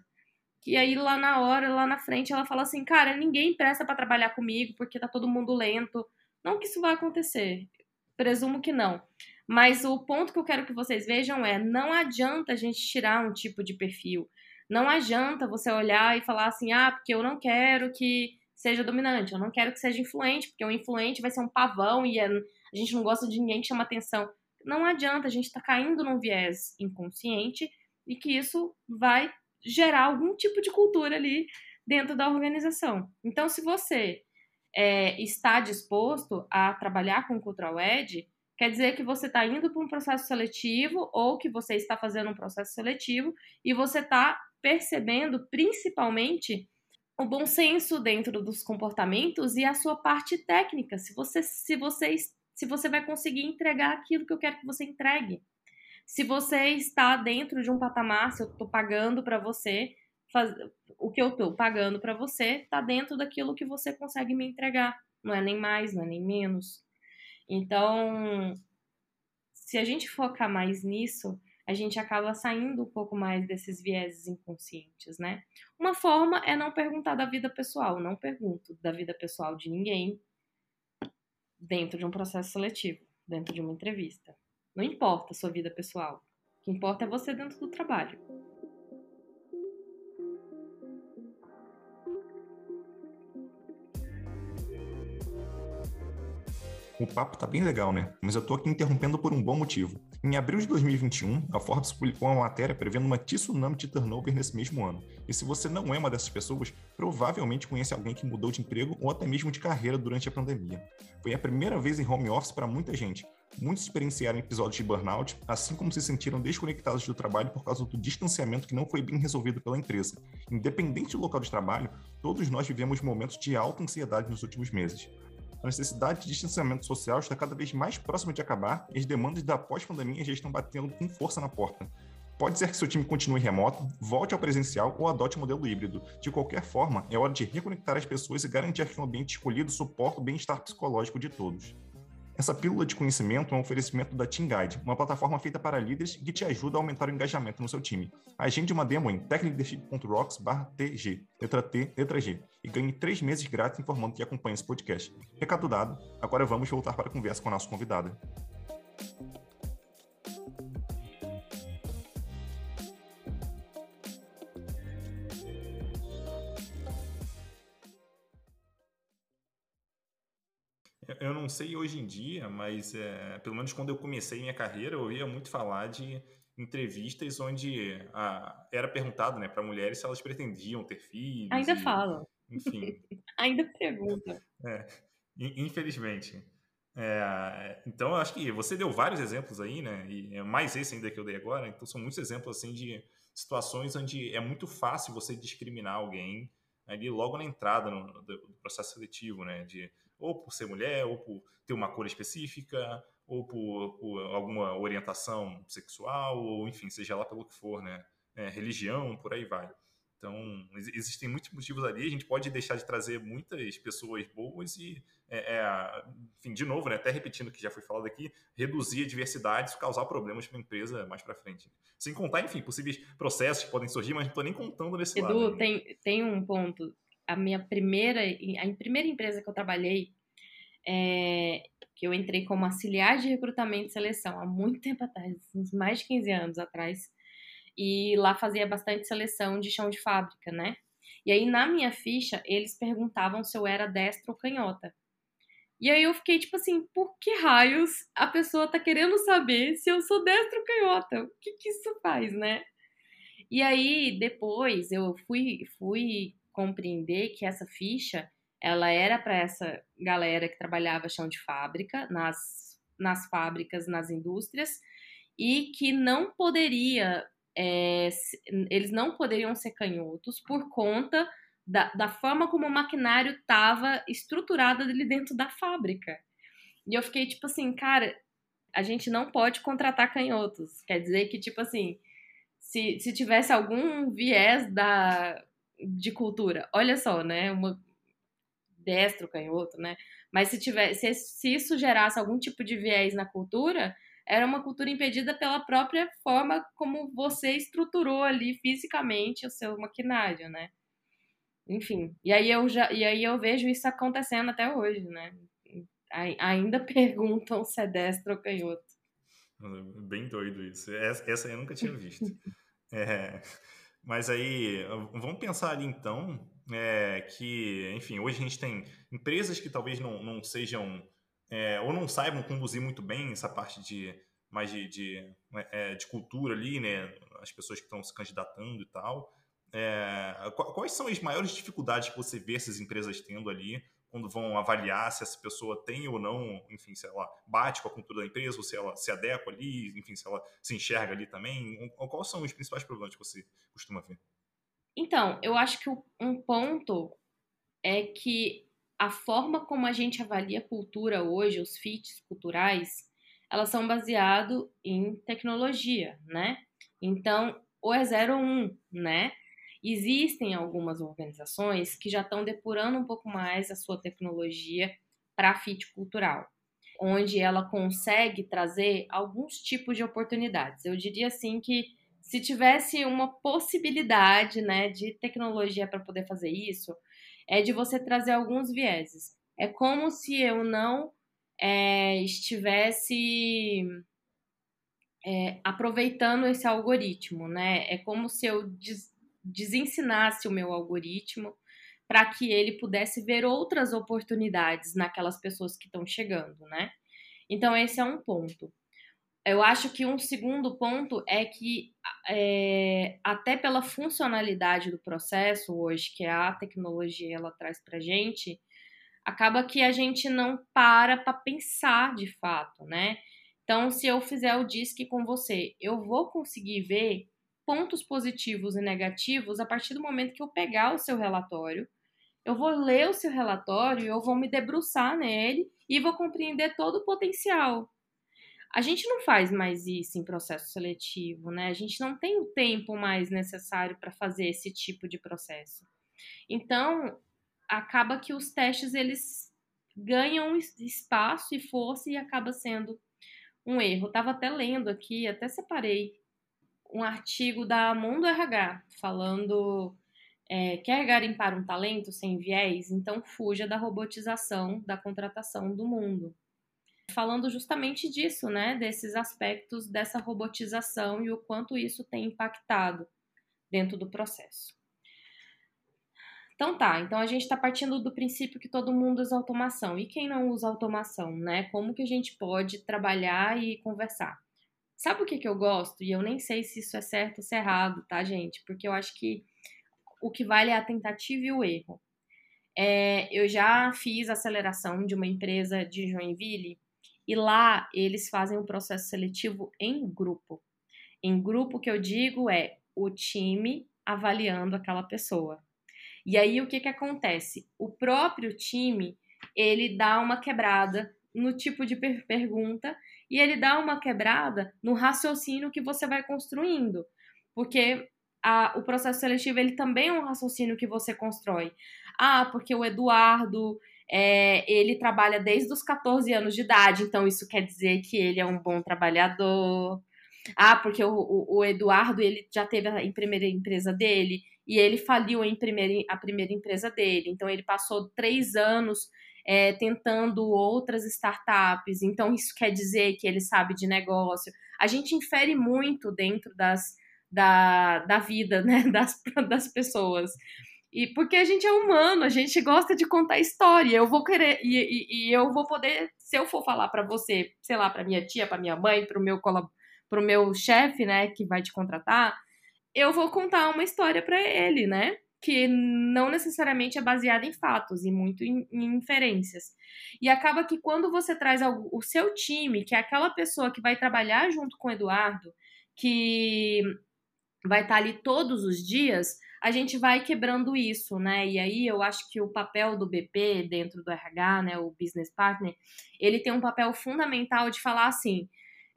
que aí lá na hora, lá na frente, ela fala assim, cara, ninguém presta para trabalhar comigo, porque tá todo mundo lento. Não que isso vai acontecer, presumo que não. Mas o ponto que eu quero que vocês vejam é: não adianta a gente tirar um tipo de perfil. Não adianta você olhar e falar assim, ah, porque eu não quero que seja dominante, eu não quero que seja influente, porque o influente vai ser um pavão e é, a gente não gosta de ninguém que chama atenção. Não adianta, a gente está caindo num viés inconsciente e que isso vai gerar algum tipo de cultura ali dentro da organização. Então, se você é, está disposto a trabalhar com Cultural Ed, quer dizer que você está indo para um processo seletivo ou que você está fazendo um processo seletivo e você está percebendo principalmente o bom senso dentro dos comportamentos e a sua parte técnica, se você se você se você vai conseguir entregar aquilo que eu quero que você entregue. Se você está dentro de um patamar, se eu estou pagando para você, faz, o que eu estou pagando para você está dentro daquilo que você consegue me entregar. Não é nem mais, não é nem menos. Então, se a gente focar mais nisso, a gente acaba saindo um pouco mais desses vieses inconscientes, né? Uma forma é não perguntar da vida pessoal, não pergunto da vida pessoal de ninguém, dentro de um processo seletivo, dentro de uma entrevista. Não importa a sua vida pessoal. O que importa é você dentro do trabalho. O papo tá bem legal, né? Mas eu tô aqui interrompendo por um bom motivo. Em abril de 2021, a Forbes publicou uma matéria prevendo uma tsunami de turnover nesse mesmo ano. E se você não é uma dessas pessoas, provavelmente conhece alguém que mudou de emprego ou até mesmo de carreira durante a pandemia. Foi a primeira vez em home office para muita gente. Muitos experienciaram episódios de burnout, assim como se sentiram desconectados do trabalho por causa do distanciamento que não foi bem resolvido pela empresa. Independente do local de trabalho, todos nós vivemos momentos de alta ansiedade nos últimos meses a necessidade de distanciamento social está cada vez mais próxima de acabar e as demandas da pós-pandemia já estão batendo com força na porta. Pode ser que seu time continue remoto, volte ao presencial ou adote o modelo híbrido. De qualquer forma, é hora de reconectar as pessoas e garantir que o ambiente escolhido suporta o bem-estar psicológico de todos. Essa pílula de conhecimento é um oferecimento da Team Guide, uma plataforma feita para líderes que te ajuda a aumentar o engajamento no seu time. Agende uma demo em techleadership.rocks.tg, letra T, letra G, e ganhe três meses grátis informando que acompanha esse podcast. Recado dado, agora vamos voltar para a conversa com a nossa convidada. Sei hoje em dia, mas é, pelo menos quando eu comecei minha carreira, eu ouvia muito falar de entrevistas onde a, era perguntado né, para mulheres se elas pretendiam ter filhos. Ainda e, falam. Enfim. <laughs> Ainda pergunta. É, infelizmente. É, então, eu acho que você deu vários exemplos aí, né? E é mais esse ainda que eu dei agora. Então, são muitos exemplos assim de situações onde é muito fácil você discriminar alguém ali logo na entrada no, do, do processo seletivo, né? De ou por ser mulher, ou por ter uma cor específica, ou por, por alguma orientação sexual, ou enfim, seja lá pelo que for, né? É, religião, por aí vai. Então, existem muitos motivos ali. A gente pode deixar de trazer muitas pessoas boas e, é, é, enfim, de novo, né, até repetindo o que já foi falado aqui, reduzir a diversidade, causar problemas para a empresa mais para frente. Sem contar, enfim, possíveis processos que podem surgir, mas não estou nem contando nesse Edu, lado. Edu, tem, tem um ponto a minha primeira, a primeira empresa que eu trabalhei, é, que eu entrei como auxiliar de recrutamento e seleção há muito <laughs> tempo atrás, uns mais de 15 anos atrás, e lá fazia bastante seleção de chão de fábrica, né? E aí na minha ficha eles perguntavam se eu era destra ou canhota. E aí eu fiquei tipo assim, por que raios a pessoa tá querendo saber se eu sou destra ou canhota? O que que isso faz, né? E aí depois eu fui fui compreender que essa ficha ela era para essa galera que trabalhava chão de fábrica, nas, nas fábricas, nas indústrias, e que não poderia, é, eles não poderiam ser canhotos por conta da, da forma como o maquinário estava estruturado ali dentro da fábrica. E eu fiquei tipo assim, cara, a gente não pode contratar canhotos. Quer dizer que, tipo assim, se, se tivesse algum viés da, de cultura. Olha só, né? Uma destro, canhoto, né? Mas se tiver, se, se isso gerasse algum tipo de viés na cultura, era uma cultura impedida pela própria forma como você estruturou ali fisicamente o seu maquinário, né? Enfim, e aí eu já e aí eu vejo isso acontecendo até hoje, né? Ainda <laughs> perguntam se é destro ou canhoto. Bem doido isso. Essa eu nunca tinha visto. é, mas aí, vamos pensar ali então é, que, enfim, hoje a gente tem empresas que talvez não, não sejam é, ou não saibam conduzir muito bem essa parte de mais de, de, é, de cultura ali, né? As pessoas que estão se candidatando e tal. É, quais são as maiores dificuldades que você vê essas empresas tendo ali quando vão avaliar se essa pessoa tem ou não, enfim, se ela bate com a cultura da empresa, ou se ela se adequa ali, enfim, se ela se enxerga ali também? Quais são os principais problemas que você costuma ver? Então, eu acho que um ponto é que a forma como a gente avalia cultura hoje, os fits culturais, elas são baseados em tecnologia, né? Então, ou é 0 ou 1, um, né? Existem algumas organizações que já estão depurando um pouco mais a sua tecnologia para fit cultural, onde ela consegue trazer alguns tipos de oportunidades. Eu diria assim que se tivesse uma possibilidade, né, de tecnologia para poder fazer isso, é de você trazer alguns vieses. É como se eu não é, estivesse é, aproveitando esse algoritmo, né? É como se eu des desensinasse o meu algoritmo para que ele pudesse ver outras oportunidades naquelas pessoas que estão chegando, né? Então, esse é um ponto. Eu acho que um segundo ponto é que, é, até pela funcionalidade do processo hoje, que a tecnologia ela traz para gente, acaba que a gente não para para pensar de fato, né? Então, se eu fizer o DISC com você, eu vou conseguir ver pontos positivos e negativos a partir do momento que eu pegar o seu relatório. Eu vou ler o seu relatório, eu vou me debruçar nele e vou compreender todo o potencial. A gente não faz mais isso em processo seletivo, né? A gente não tem o tempo mais necessário para fazer esse tipo de processo. Então, acaba que os testes eles ganham espaço e força e acaba sendo um erro. Estava até lendo aqui, até separei um artigo da Mundo RH falando é, quer garimpar um talento sem viés, então fuja da robotização da contratação do mundo. Falando justamente disso, né, desses aspectos dessa robotização e o quanto isso tem impactado dentro do processo. Então tá, então a gente está partindo do princípio que todo mundo usa automação. E quem não usa automação, né? Como que a gente pode trabalhar e conversar? Sabe o que, que eu gosto? E eu nem sei se isso é certo ou se é errado, tá, gente? Porque eu acho que o que vale é a tentativa e o erro. É, eu já fiz aceleração de uma empresa de Joinville e lá eles fazem um processo seletivo em grupo. Em grupo que eu digo é o time avaliando aquela pessoa. E aí o que que acontece? O próprio time, ele dá uma quebrada no tipo de per pergunta e ele dá uma quebrada no raciocínio que você vai construindo. Porque a, o processo seletivo, ele também é um raciocínio que você constrói. Ah, porque o Eduardo, é, ele trabalha desde os 14 anos de idade, então isso quer dizer que ele é um bom trabalhador. Ah, porque o, o, o Eduardo, ele já teve a primeira empresa dele, e ele faliu em primeira, a primeira empresa dele. Então, ele passou três anos é, tentando outras startups. Então, isso quer dizer que ele sabe de negócio. A gente infere muito dentro das, da, da vida né, <laughs> das, das pessoas. E porque a gente é humano, a gente gosta de contar história. Eu vou querer e, e, e eu vou poder, se eu for falar para você, sei lá, para minha tia, para minha mãe, para o meu meu chefe, né, que vai te contratar, eu vou contar uma história para ele, né? Que não necessariamente é baseada em fatos e muito em, em, inferências. E acaba que quando você traz o seu time, que é aquela pessoa que vai trabalhar junto com o Eduardo, que vai estar ali todos os dias, a gente vai quebrando isso, né? E aí eu acho que o papel do BP dentro do RH, né, o business partner, ele tem um papel fundamental de falar assim: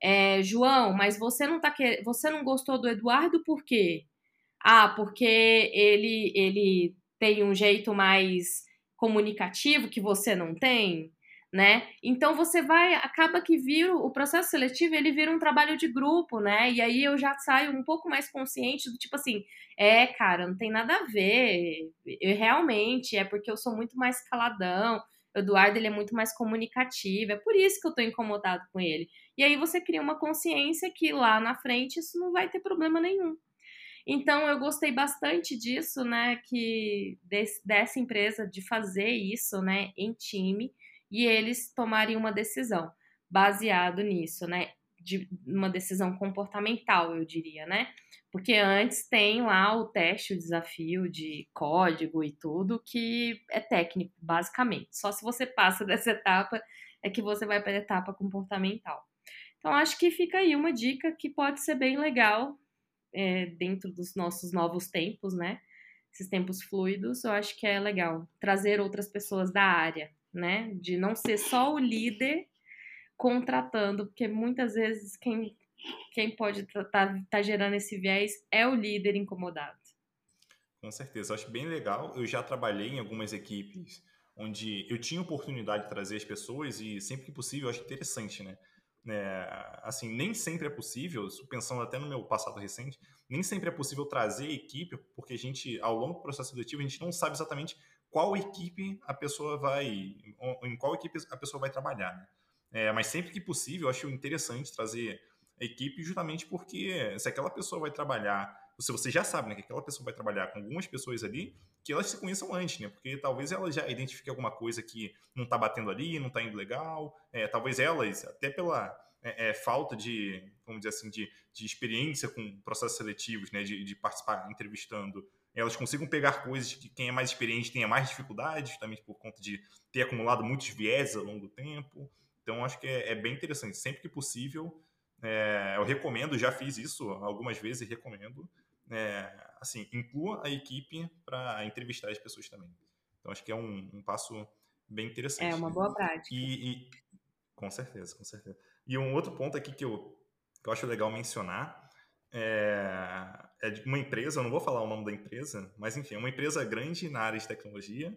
é, João, mas você não tá você não gostou do Eduardo por quê? Ah, porque ele ele tem um jeito mais comunicativo que você não tem, né? Então você vai acaba que vira o processo seletivo, ele vira um trabalho de grupo, né? E aí eu já saio um pouco mais consciente do tipo assim, é, cara, não tem nada a ver. Eu realmente é porque eu sou muito mais caladão. Eduardo ele é muito mais comunicativo, é por isso que eu tô incomodado com ele. E aí você cria uma consciência que lá na frente isso não vai ter problema nenhum. Então eu gostei bastante disso, né, que desse, dessa empresa de fazer isso, né, em time e eles tomarem uma decisão baseado nisso, né, de uma decisão comportamental, eu diria, né? Porque antes tem lá o teste, o desafio de código e tudo que é técnico, basicamente. Só se você passa <laughs> dessa etapa é que você vai para a etapa comportamental. Então, acho que fica aí uma dica que pode ser bem legal é, dentro dos nossos novos tempos, né? Esses tempos fluidos, eu acho que é legal trazer outras pessoas da área, né? De não ser só o líder contratando, porque muitas vezes quem, quem pode estar tá, tá gerando esse viés é o líder incomodado. Com certeza, acho bem legal. Eu já trabalhei em algumas equipes onde eu tinha oportunidade de trazer as pessoas e sempre que possível acho interessante, né? É, assim, nem sempre é possível, pensando até no meu passado recente, nem sempre é possível trazer equipe, porque a gente, ao longo do processo seletivo, a gente não sabe exatamente qual equipe a pessoa vai, em qual equipe a pessoa vai trabalhar, né? É, mas sempre que possível, eu acho interessante trazer equipe justamente porque se aquela pessoa vai trabalhar, se você já sabe né, que aquela pessoa vai trabalhar com algumas pessoas ali, que elas se conheçam antes, né? Porque talvez elas já identifiquem alguma coisa que não está batendo ali, não está indo legal, é, talvez elas, até pela é, é, falta de, vamos dizer assim, de, de experiência com processos seletivos, né? De, de participar entrevistando elas consigam pegar coisas que quem é mais experiente tenha mais dificuldades, justamente por conta de ter acumulado muitos viés ao longo do tempo. Então, acho que é, é bem interessante. Sempre que possível, é, eu recomendo, já fiz isso algumas vezes e recomendo, é, assim, inclua a equipe para entrevistar as pessoas também. Então, acho que é um, um passo bem interessante. É uma boa prática. E, e, com certeza, com certeza. E um outro ponto aqui que eu, que eu acho legal mencionar é, é de uma empresa, eu não vou falar o nome da empresa, mas enfim, é uma empresa grande na área de tecnologia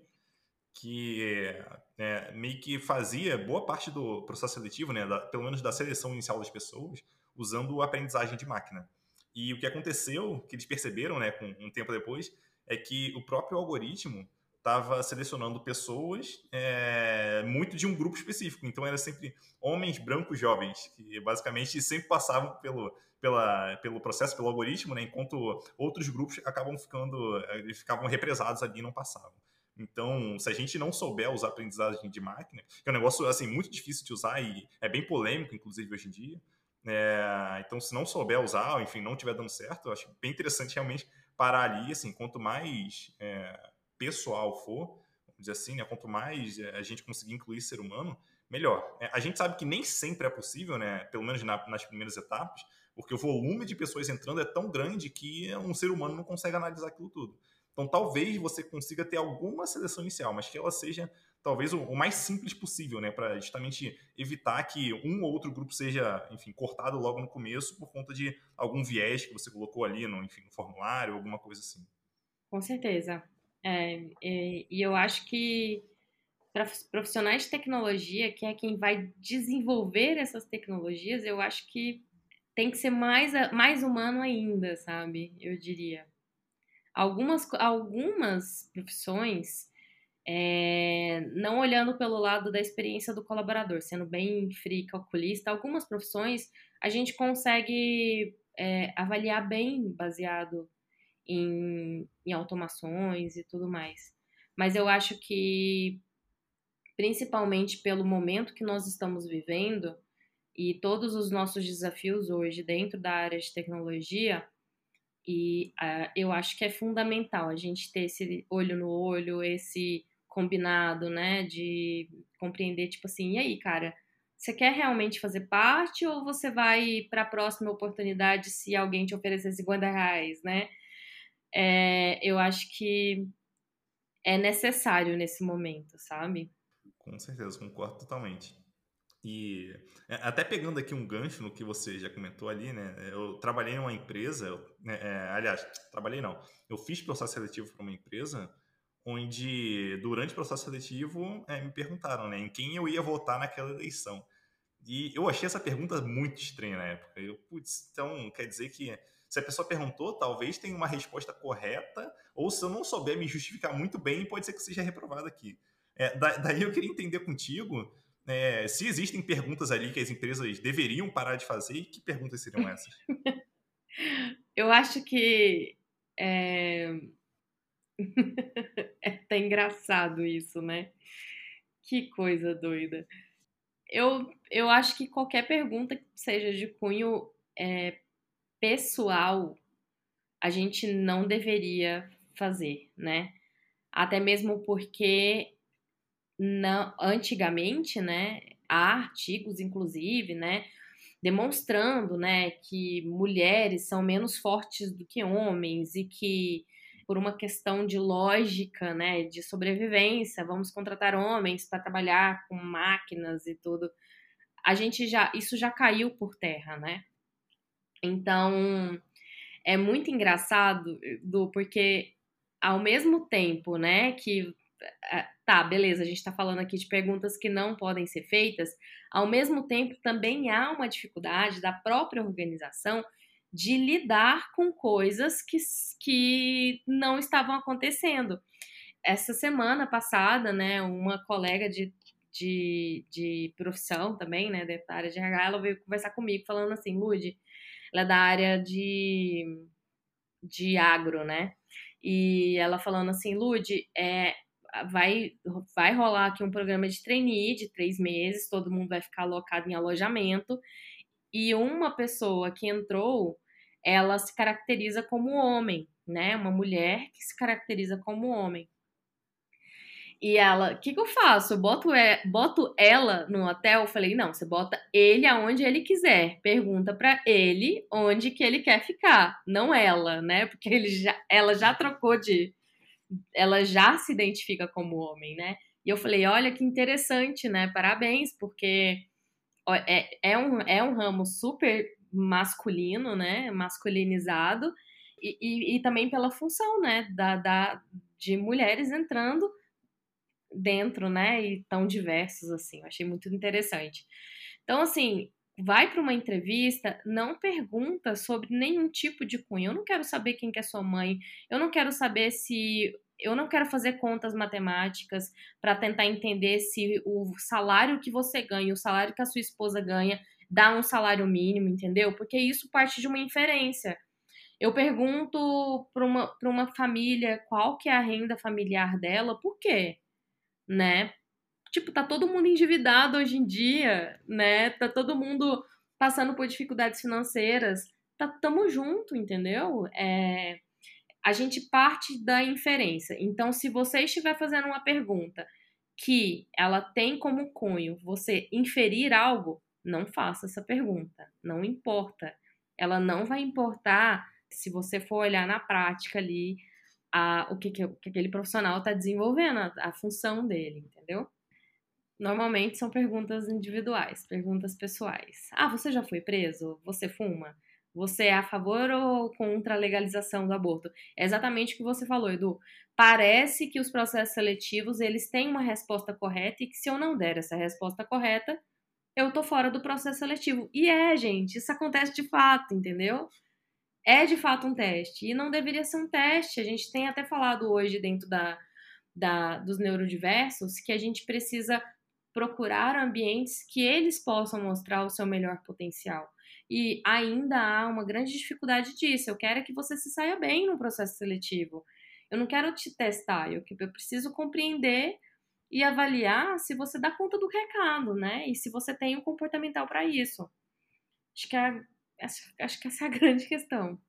que é, meio que fazia boa parte do processo seletivo, né, da, pelo menos da seleção inicial das pessoas, usando aprendizagem de máquina. E o que aconteceu, que eles perceberam, né, com um tempo depois, é que o próprio algoritmo estava selecionando pessoas é, muito de um grupo específico. Então, era sempre homens brancos jovens, que basicamente sempre passavam pelo, pela, pelo processo, pelo algoritmo, né? enquanto outros grupos acabam ficando, eles ficavam represados ali e não passavam. Então, se a gente não souber usar aprendizagem de máquina, que é um negócio assim muito difícil de usar e é bem polêmico, inclusive hoje em dia. É, então, se não souber usar, enfim, não estiver dando certo, eu acho bem interessante realmente parar ali. Assim, quanto mais é, pessoal for, vamos dizer assim, né, quanto mais é, a gente conseguir incluir ser humano, melhor. É, a gente sabe que nem sempre é possível, né, pelo menos na, nas primeiras etapas, porque o volume de pessoas entrando é tão grande que um ser humano não consegue analisar aquilo tudo. Então, talvez você consiga ter alguma seleção inicial, mas que ela seja talvez o, mais simples possível, né, para justamente evitar que um ou outro grupo seja, enfim, cortado logo no começo por conta de algum viés que você colocou ali no, enfim, no formulário, alguma coisa assim. Com certeza. É, e, e eu acho que para profissionais de tecnologia, que é quem vai desenvolver essas tecnologias, eu acho que tem que ser mais, mais humano ainda, sabe? Eu diria. Algumas, algumas profissões, é, não olhando pelo lado da experiência do colaborador, sendo bem free calculista, algumas profissões a gente consegue é, avaliar bem baseado em, em automações e tudo mais. Mas eu acho que, principalmente pelo momento que nós estamos vivendo, e todos os nossos desafios hoje dentro da área de tecnologia, e uh, eu acho que é fundamental a gente ter esse olho no olho, esse combinado, né, de compreender, tipo assim, e aí, cara, você quer realmente fazer parte ou você vai para a próxima oportunidade se alguém te oferecer 50 reais, né? É, eu acho que é necessário nesse momento, sabe? Com certeza, concordo totalmente. E é, até pegando aqui um gancho no que você já comentou ali, né? Eu trabalhei em uma empresa, né, é, aliás, trabalhei não, eu fiz processo seletivo para uma empresa onde durante o processo seletivo é, me perguntaram, né, em quem eu ia votar naquela eleição. E eu achei essa pergunta muito estranha na época. Eu, putz, então quer dizer que se a pessoa perguntou, talvez tenha uma resposta correta, ou se eu não souber me justificar muito bem, pode ser que seja reprovado aqui. É, daí eu queria entender contigo é, se existem perguntas ali que as empresas deveriam parar de fazer, e que perguntas seriam essas? <laughs> Eu acho que é... <laughs> é até engraçado isso, né? Que coisa doida. Eu, eu acho que qualquer pergunta que seja de cunho é, pessoal, a gente não deveria fazer, né? Até mesmo porque não, antigamente, né, há artigos, inclusive, né, demonstrando, né, que mulheres são menos fortes do que homens e que por uma questão de lógica, né, de sobrevivência, vamos contratar homens para trabalhar com máquinas e tudo. A gente já, isso já caiu por terra, né? Então, é muito engraçado do porque ao mesmo tempo, né, que é, tá, beleza, a gente está falando aqui de perguntas que não podem ser feitas, ao mesmo tempo também há uma dificuldade da própria organização de lidar com coisas que, que não estavam acontecendo. Essa semana passada, né, uma colega de de, de profissão também, né, da área de RH, ela veio conversar comigo falando assim, Lude, ela é da área de, de agro, né? E ela falando assim, Lude, é, vai, vai rolar aqui um programa de trainee de três meses, todo mundo vai ficar alocado em alojamento, e uma pessoa que entrou, ela se caracteriza como homem, né? Uma mulher que se caracteriza como homem. E ela, o que, que eu faço? Eu boto, é, boto ela no hotel? Eu falei, não, você bota ele aonde ele quiser. Pergunta para ele onde que ele quer ficar, não ela, né? <laughs> Porque ele já, ela já trocou de. Ela já se identifica como homem, né? E eu falei, olha que interessante, né? Parabéns, porque é, é, um, é um ramo super masculino, né? Masculinizado. E, e, e também pela função, né? Da, da, de mulheres entrando dentro, né? E tão diversos assim. Eu achei muito interessante. Então, assim, vai para uma entrevista, não pergunta sobre nenhum tipo de cunho. Eu não quero saber quem que é sua mãe. Eu não quero saber se eu não quero fazer contas matemáticas para tentar entender se o salário que você ganha, o salário que a sua esposa ganha, dá um salário mínimo, entendeu? Porque isso parte de uma inferência. Eu pergunto para uma, uma família qual que é a renda familiar dela, por quê? né? Tipo, tá todo mundo endividado hoje em dia, né? Tá todo mundo passando por dificuldades financeiras. Tá, tamo junto, entendeu? É, a gente parte da inferência. Então, se você estiver fazendo uma pergunta que ela tem como cunho você inferir algo, não faça essa pergunta. Não importa. Ela não vai importar se você for olhar na prática ali a, o que, que, que aquele profissional está desenvolvendo, a, a função dele, entendeu? Normalmente são perguntas individuais, perguntas pessoais. Ah, você já foi preso? Você fuma? Você é a favor ou contra a legalização do aborto? É exatamente o que você falou, Edu. Parece que os processos seletivos eles têm uma resposta correta e que se eu não der essa resposta correta, eu tô fora do processo seletivo. E é, gente, isso acontece de fato, entendeu? é de fato um teste. E não deveria ser um teste. A gente tem até falado hoje dentro da, da, dos neurodiversos que a gente precisa procurar ambientes que eles possam mostrar o seu melhor potencial. E ainda há uma grande dificuldade disso. Eu quero que você se saia bem no processo seletivo. Eu não quero te testar, eu, eu preciso compreender e avaliar se você dá conta do recado, né? E se você tem o um comportamental para isso. Acho que é Acho, acho que essa é a <laughs> grande questão.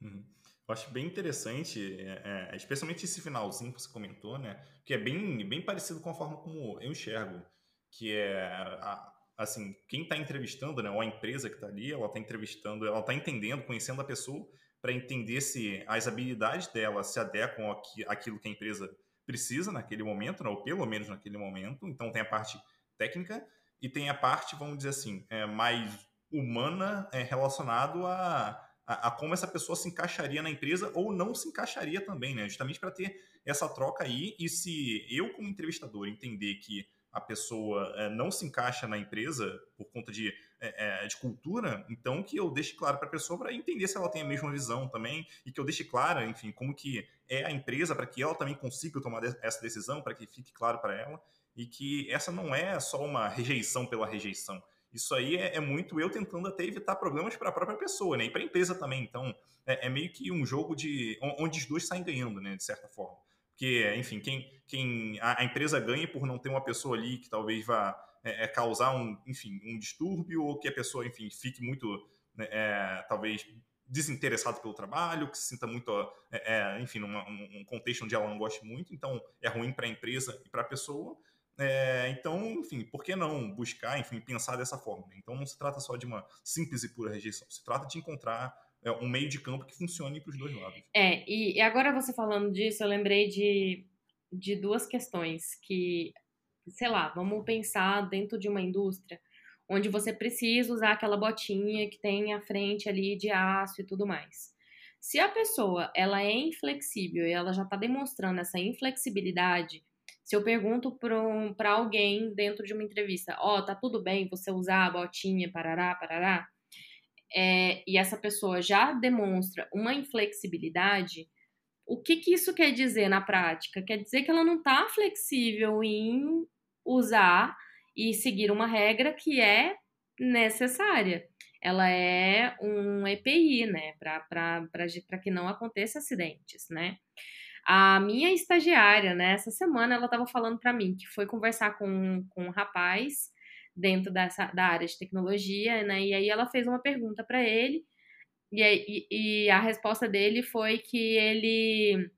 Uhum. Eu acho bem interessante, é, é, especialmente esse finalzinho que você comentou, né? Que é bem, bem parecido com a forma como eu enxergo. Que é, a, assim, quem está entrevistando, né? Ou a empresa que está ali, ela está entrevistando, ela está entendendo, conhecendo a pessoa para entender se as habilidades dela se adequam àquilo que a empresa precisa naquele momento, né? ou pelo menos naquele momento. Então tem a parte técnica e tem a parte, vamos dizer assim, é, mais humana é, relacionado a, a, a, como essa pessoa se encaixaria na empresa ou não se encaixaria também, né? Justamente para ter essa troca aí. E se eu, como entrevistador, entender que a pessoa é, não se encaixa na empresa por conta de, é, de cultura, então que eu deixe claro para a pessoa para entender se ela tem a mesma visão também e que eu deixe claro, enfim, como que é a empresa para que ela também consiga tomar essa decisão, para que fique claro para ela e que essa não é só uma rejeição pela rejeição, isso aí é, é, muito eu tentando até evitar problemas para a própria pessoa, né? E para a empresa também. Então, é, é, meio que um jogo de onde os dois saem ganhando, né? De certa forma. Porque, enfim, quem, quem a, a empresa ganha por não ter uma pessoa ali que talvez vá é, é um, enfim, um distúrbio ou que a pessoa, enfim, fique muito, né, é, talvez desinteressado pelo trabalho, que se sinta muito, é, é, enfim, num um contexto onde ela não goste muito, então é ruim para a empresa e para a pessoa. É, então, enfim, por que não buscar, enfim, pensar dessa forma? Né? Então, não se trata só de uma simples e pura rejeição, se trata de encontrar um meio de campo que funcione para os dois lados. É, e, e, agora você falando disso, eu lembrei de, de duas questões que, sei lá, vamos pensar dentro de uma indústria onde você precisa usar aquela botinha que tem a frente ali de aço e tudo mais. Se a pessoa ela é inflexível e ela já está demonstrando essa inflexibilidade se eu pergunto para um, alguém dentro de uma entrevista, ó, oh, tá tudo bem você usar a botinha, parará, parará, é, e essa pessoa já demonstra uma inflexibilidade, o que, que isso quer dizer na prática? Quer dizer que ela não está flexível em usar e seguir uma regra que é necessária. Ela é um EPI, né, para que não aconteça acidentes, né. A minha estagiária, né, essa semana ela estava falando para mim que foi conversar com, com um rapaz dentro dessa, da área de tecnologia, né, e aí ela fez uma pergunta para ele, e, e, e a resposta dele foi que ele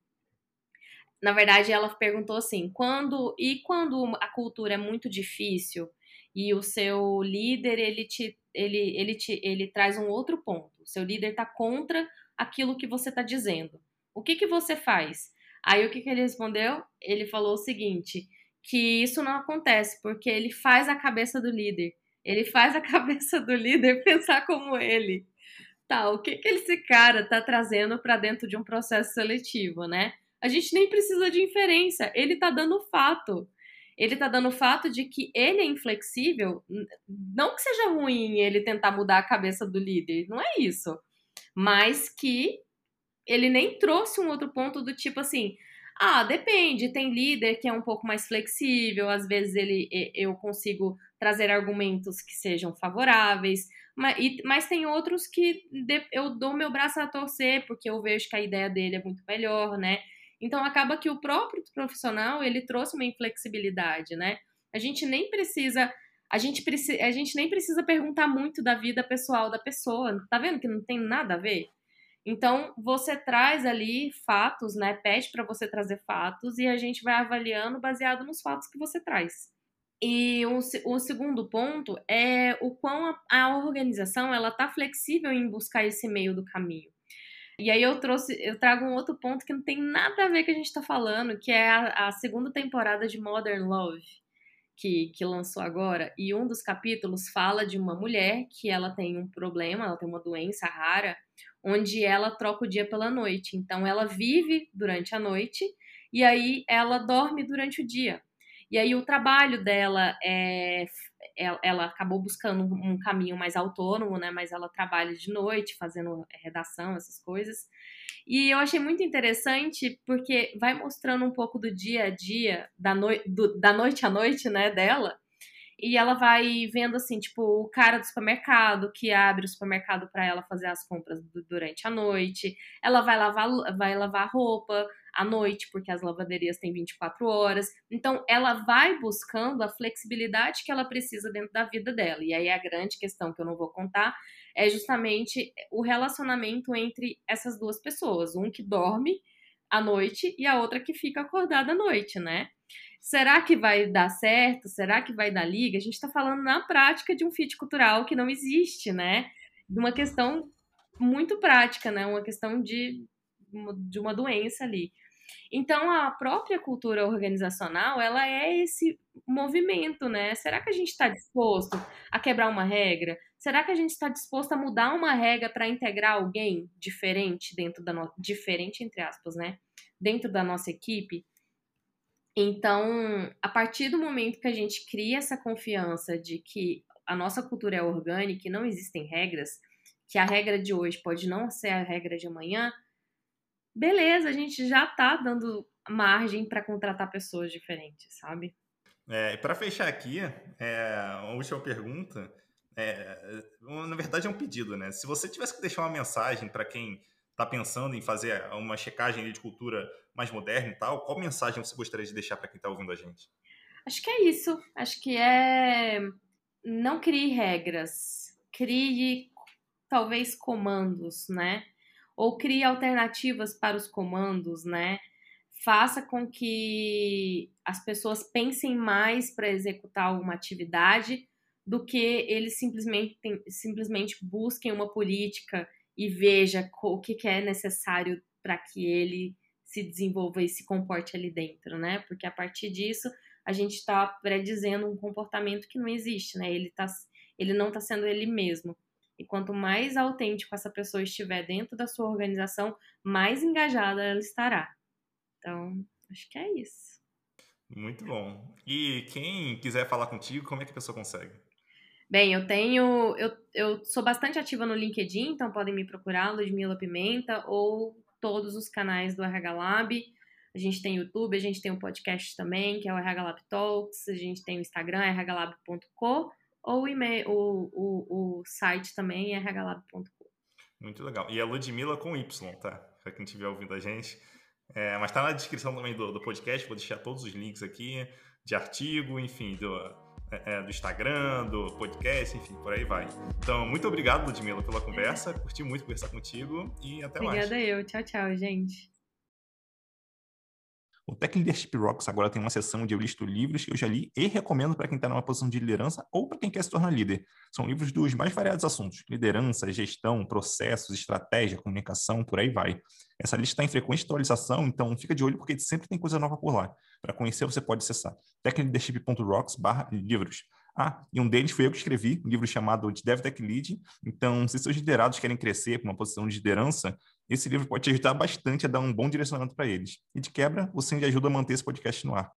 na verdade, ela perguntou assim: quando e quando a cultura é muito difícil e o seu líder ele te ele ele te ele traz um outro ponto. O seu líder está contra aquilo que você está dizendo. O que que você faz? Aí o que, que ele respondeu? Ele falou o seguinte: que isso não acontece porque ele faz a cabeça do líder. Ele faz a <laughs> cabeça do líder pensar como ele. Tá, o que que esse cara tá trazendo para dentro de um processo seletivo, né? A gente nem precisa de inferência, ele tá dando fato. Ele tá dando fato de que ele é inflexível, não que seja ruim ele tentar mudar a cabeça do líder, não é isso. Mas que ele nem trouxe um outro ponto do tipo assim, ah, depende, tem líder que é um pouco mais flexível, às vezes ele eu consigo trazer argumentos que sejam favoráveis, mas, mas tem outros que eu dou meu braço a torcer porque eu vejo que a ideia dele é muito melhor, né? Então acaba que o próprio profissional ele trouxe uma inflexibilidade, né? A gente nem precisa a gente, precisa, a gente nem precisa perguntar muito da vida pessoal da pessoa, tá vendo que não tem nada a ver? Então, você traz ali fatos, né? Pede para você trazer fatos e a gente vai avaliando baseado nos fatos que você traz. E o, o segundo ponto é o quão a, a organização ela tá flexível em buscar esse meio do caminho. E aí eu trouxe, eu trago um outro ponto que não tem nada a ver com o que a gente está falando, que é a, a, segunda temporada de Modern Love, que, que lançou agora. E um dos capítulos fala de uma mulher que ela tem um problema, ela tem uma doença rara, onde ela troca o dia pela noite. Então ela vive durante a noite e aí ela dorme durante o dia. E aí o trabalho dela é ela, acabou buscando um caminho mais autônomo, né? Mas ela trabalha de noite, fazendo redação, essas coisas. E eu achei muito interessante porque vai mostrando um pouco do dia a dia, da, no, do, da noite à noite, né, dela. E ela vai vendo assim, tipo, o cara do supermercado que abre o supermercado para ela fazer as compras durante a noite. Ela vai lavar, vai lavar roupa, à noite, porque as lavanderias têm 24 horas. Então, ela vai buscando a flexibilidade que ela precisa dentro da vida dela. E aí, a grande questão que eu não vou contar é justamente o relacionamento entre essas duas pessoas: um que dorme à noite e a outra que fica acordada à noite, né? Será que vai dar certo? Será que vai dar liga? A gente está falando na prática de um fit cultural que não existe, né? De uma questão muito prática, né? Uma questão de, de uma doença ali. Então, a própria cultura organizacional, ela é esse movimento, né? Será que a gente está disposto a quebrar uma regra? Será que a gente está disposto a mudar uma regra para integrar alguém diferente dentro da nossa... diferente entre aspas, né? Dentro da nossa equipe? Então, a partir do momento que a gente cria essa confiança de que a nossa cultura é orgânica e não existem regras, que a regra de hoje pode não ser a regra de amanhã, beleza, a gente já tá dando margem para contratar pessoas diferentes, sabe? É, para fechar aqui, é, a última pergunta, é, na verdade é um pedido, né? Se você tivesse que deixar uma mensagem para quem está pensando em fazer uma checagem de cultura mais moderna e tal, qual mensagem você gostaria de deixar para quem está ouvindo a gente? Acho que é isso. Acho que é não crie regras, crie talvez comandos, né? ou crie alternativas para os comandos, né? Faça com que as pessoas pensem mais para executar alguma atividade do que eles simplesmente, simplesmente busquem uma política e veja o que é necessário para que ele se desenvolva e se comporte ali dentro, né? Porque a partir disso a gente está predizendo um comportamento que não existe, né? Ele, tá, ele não está sendo ele mesmo. E quanto mais autêntico essa pessoa estiver dentro da sua organização, mais engajada ela estará. Então, acho que é isso. Muito bom. E quem quiser falar contigo, como é que a pessoa consegue? Bem, eu tenho. Eu, eu sou bastante ativa no LinkedIn, então podem me procurar, Ludmila Pimenta, ou todos os canais do RH Lab. A gente tem YouTube, a gente tem um podcast também, que é o RH Lab Talks, a gente tem o Instagram, rhlab.co, ou o e-mail, o, o, o site também, rhlab.co. Muito legal. E a Ludmilla com Y, tá? Pra quem estiver ouvindo a gente. É, mas tá na descrição também do, do podcast, vou deixar todos os links aqui, de artigo, enfim, do, é, é, do Instagram, do podcast, enfim, por aí vai. Então, muito obrigado, Ludmilla, pela conversa. Curti muito conversar contigo e até Obrigada mais. Obrigada eu. Tchau, tchau, gente. O Tech Leadership Rocks agora tem uma seção onde eu listo livros que eu já li e recomendo para quem está numa posição de liderança ou para quem quer se tornar líder. São livros dos mais variados assuntos: liderança, gestão, processos, estratégia, comunicação, por aí vai. Essa lista está em frequente atualização, então fica de olho porque sempre tem coisa nova por lá. Para conhecer, você pode acessar techleadership.rocks/livros. Ah, e um deles foi eu que escrevi, um livro chamado de DevTech Lead. Então, se seus liderados querem crescer para uma posição de liderança, esse livro pode te ajudar bastante a dar um bom direcionamento para eles. E de quebra, você ainda ajuda a manter esse podcast no ar.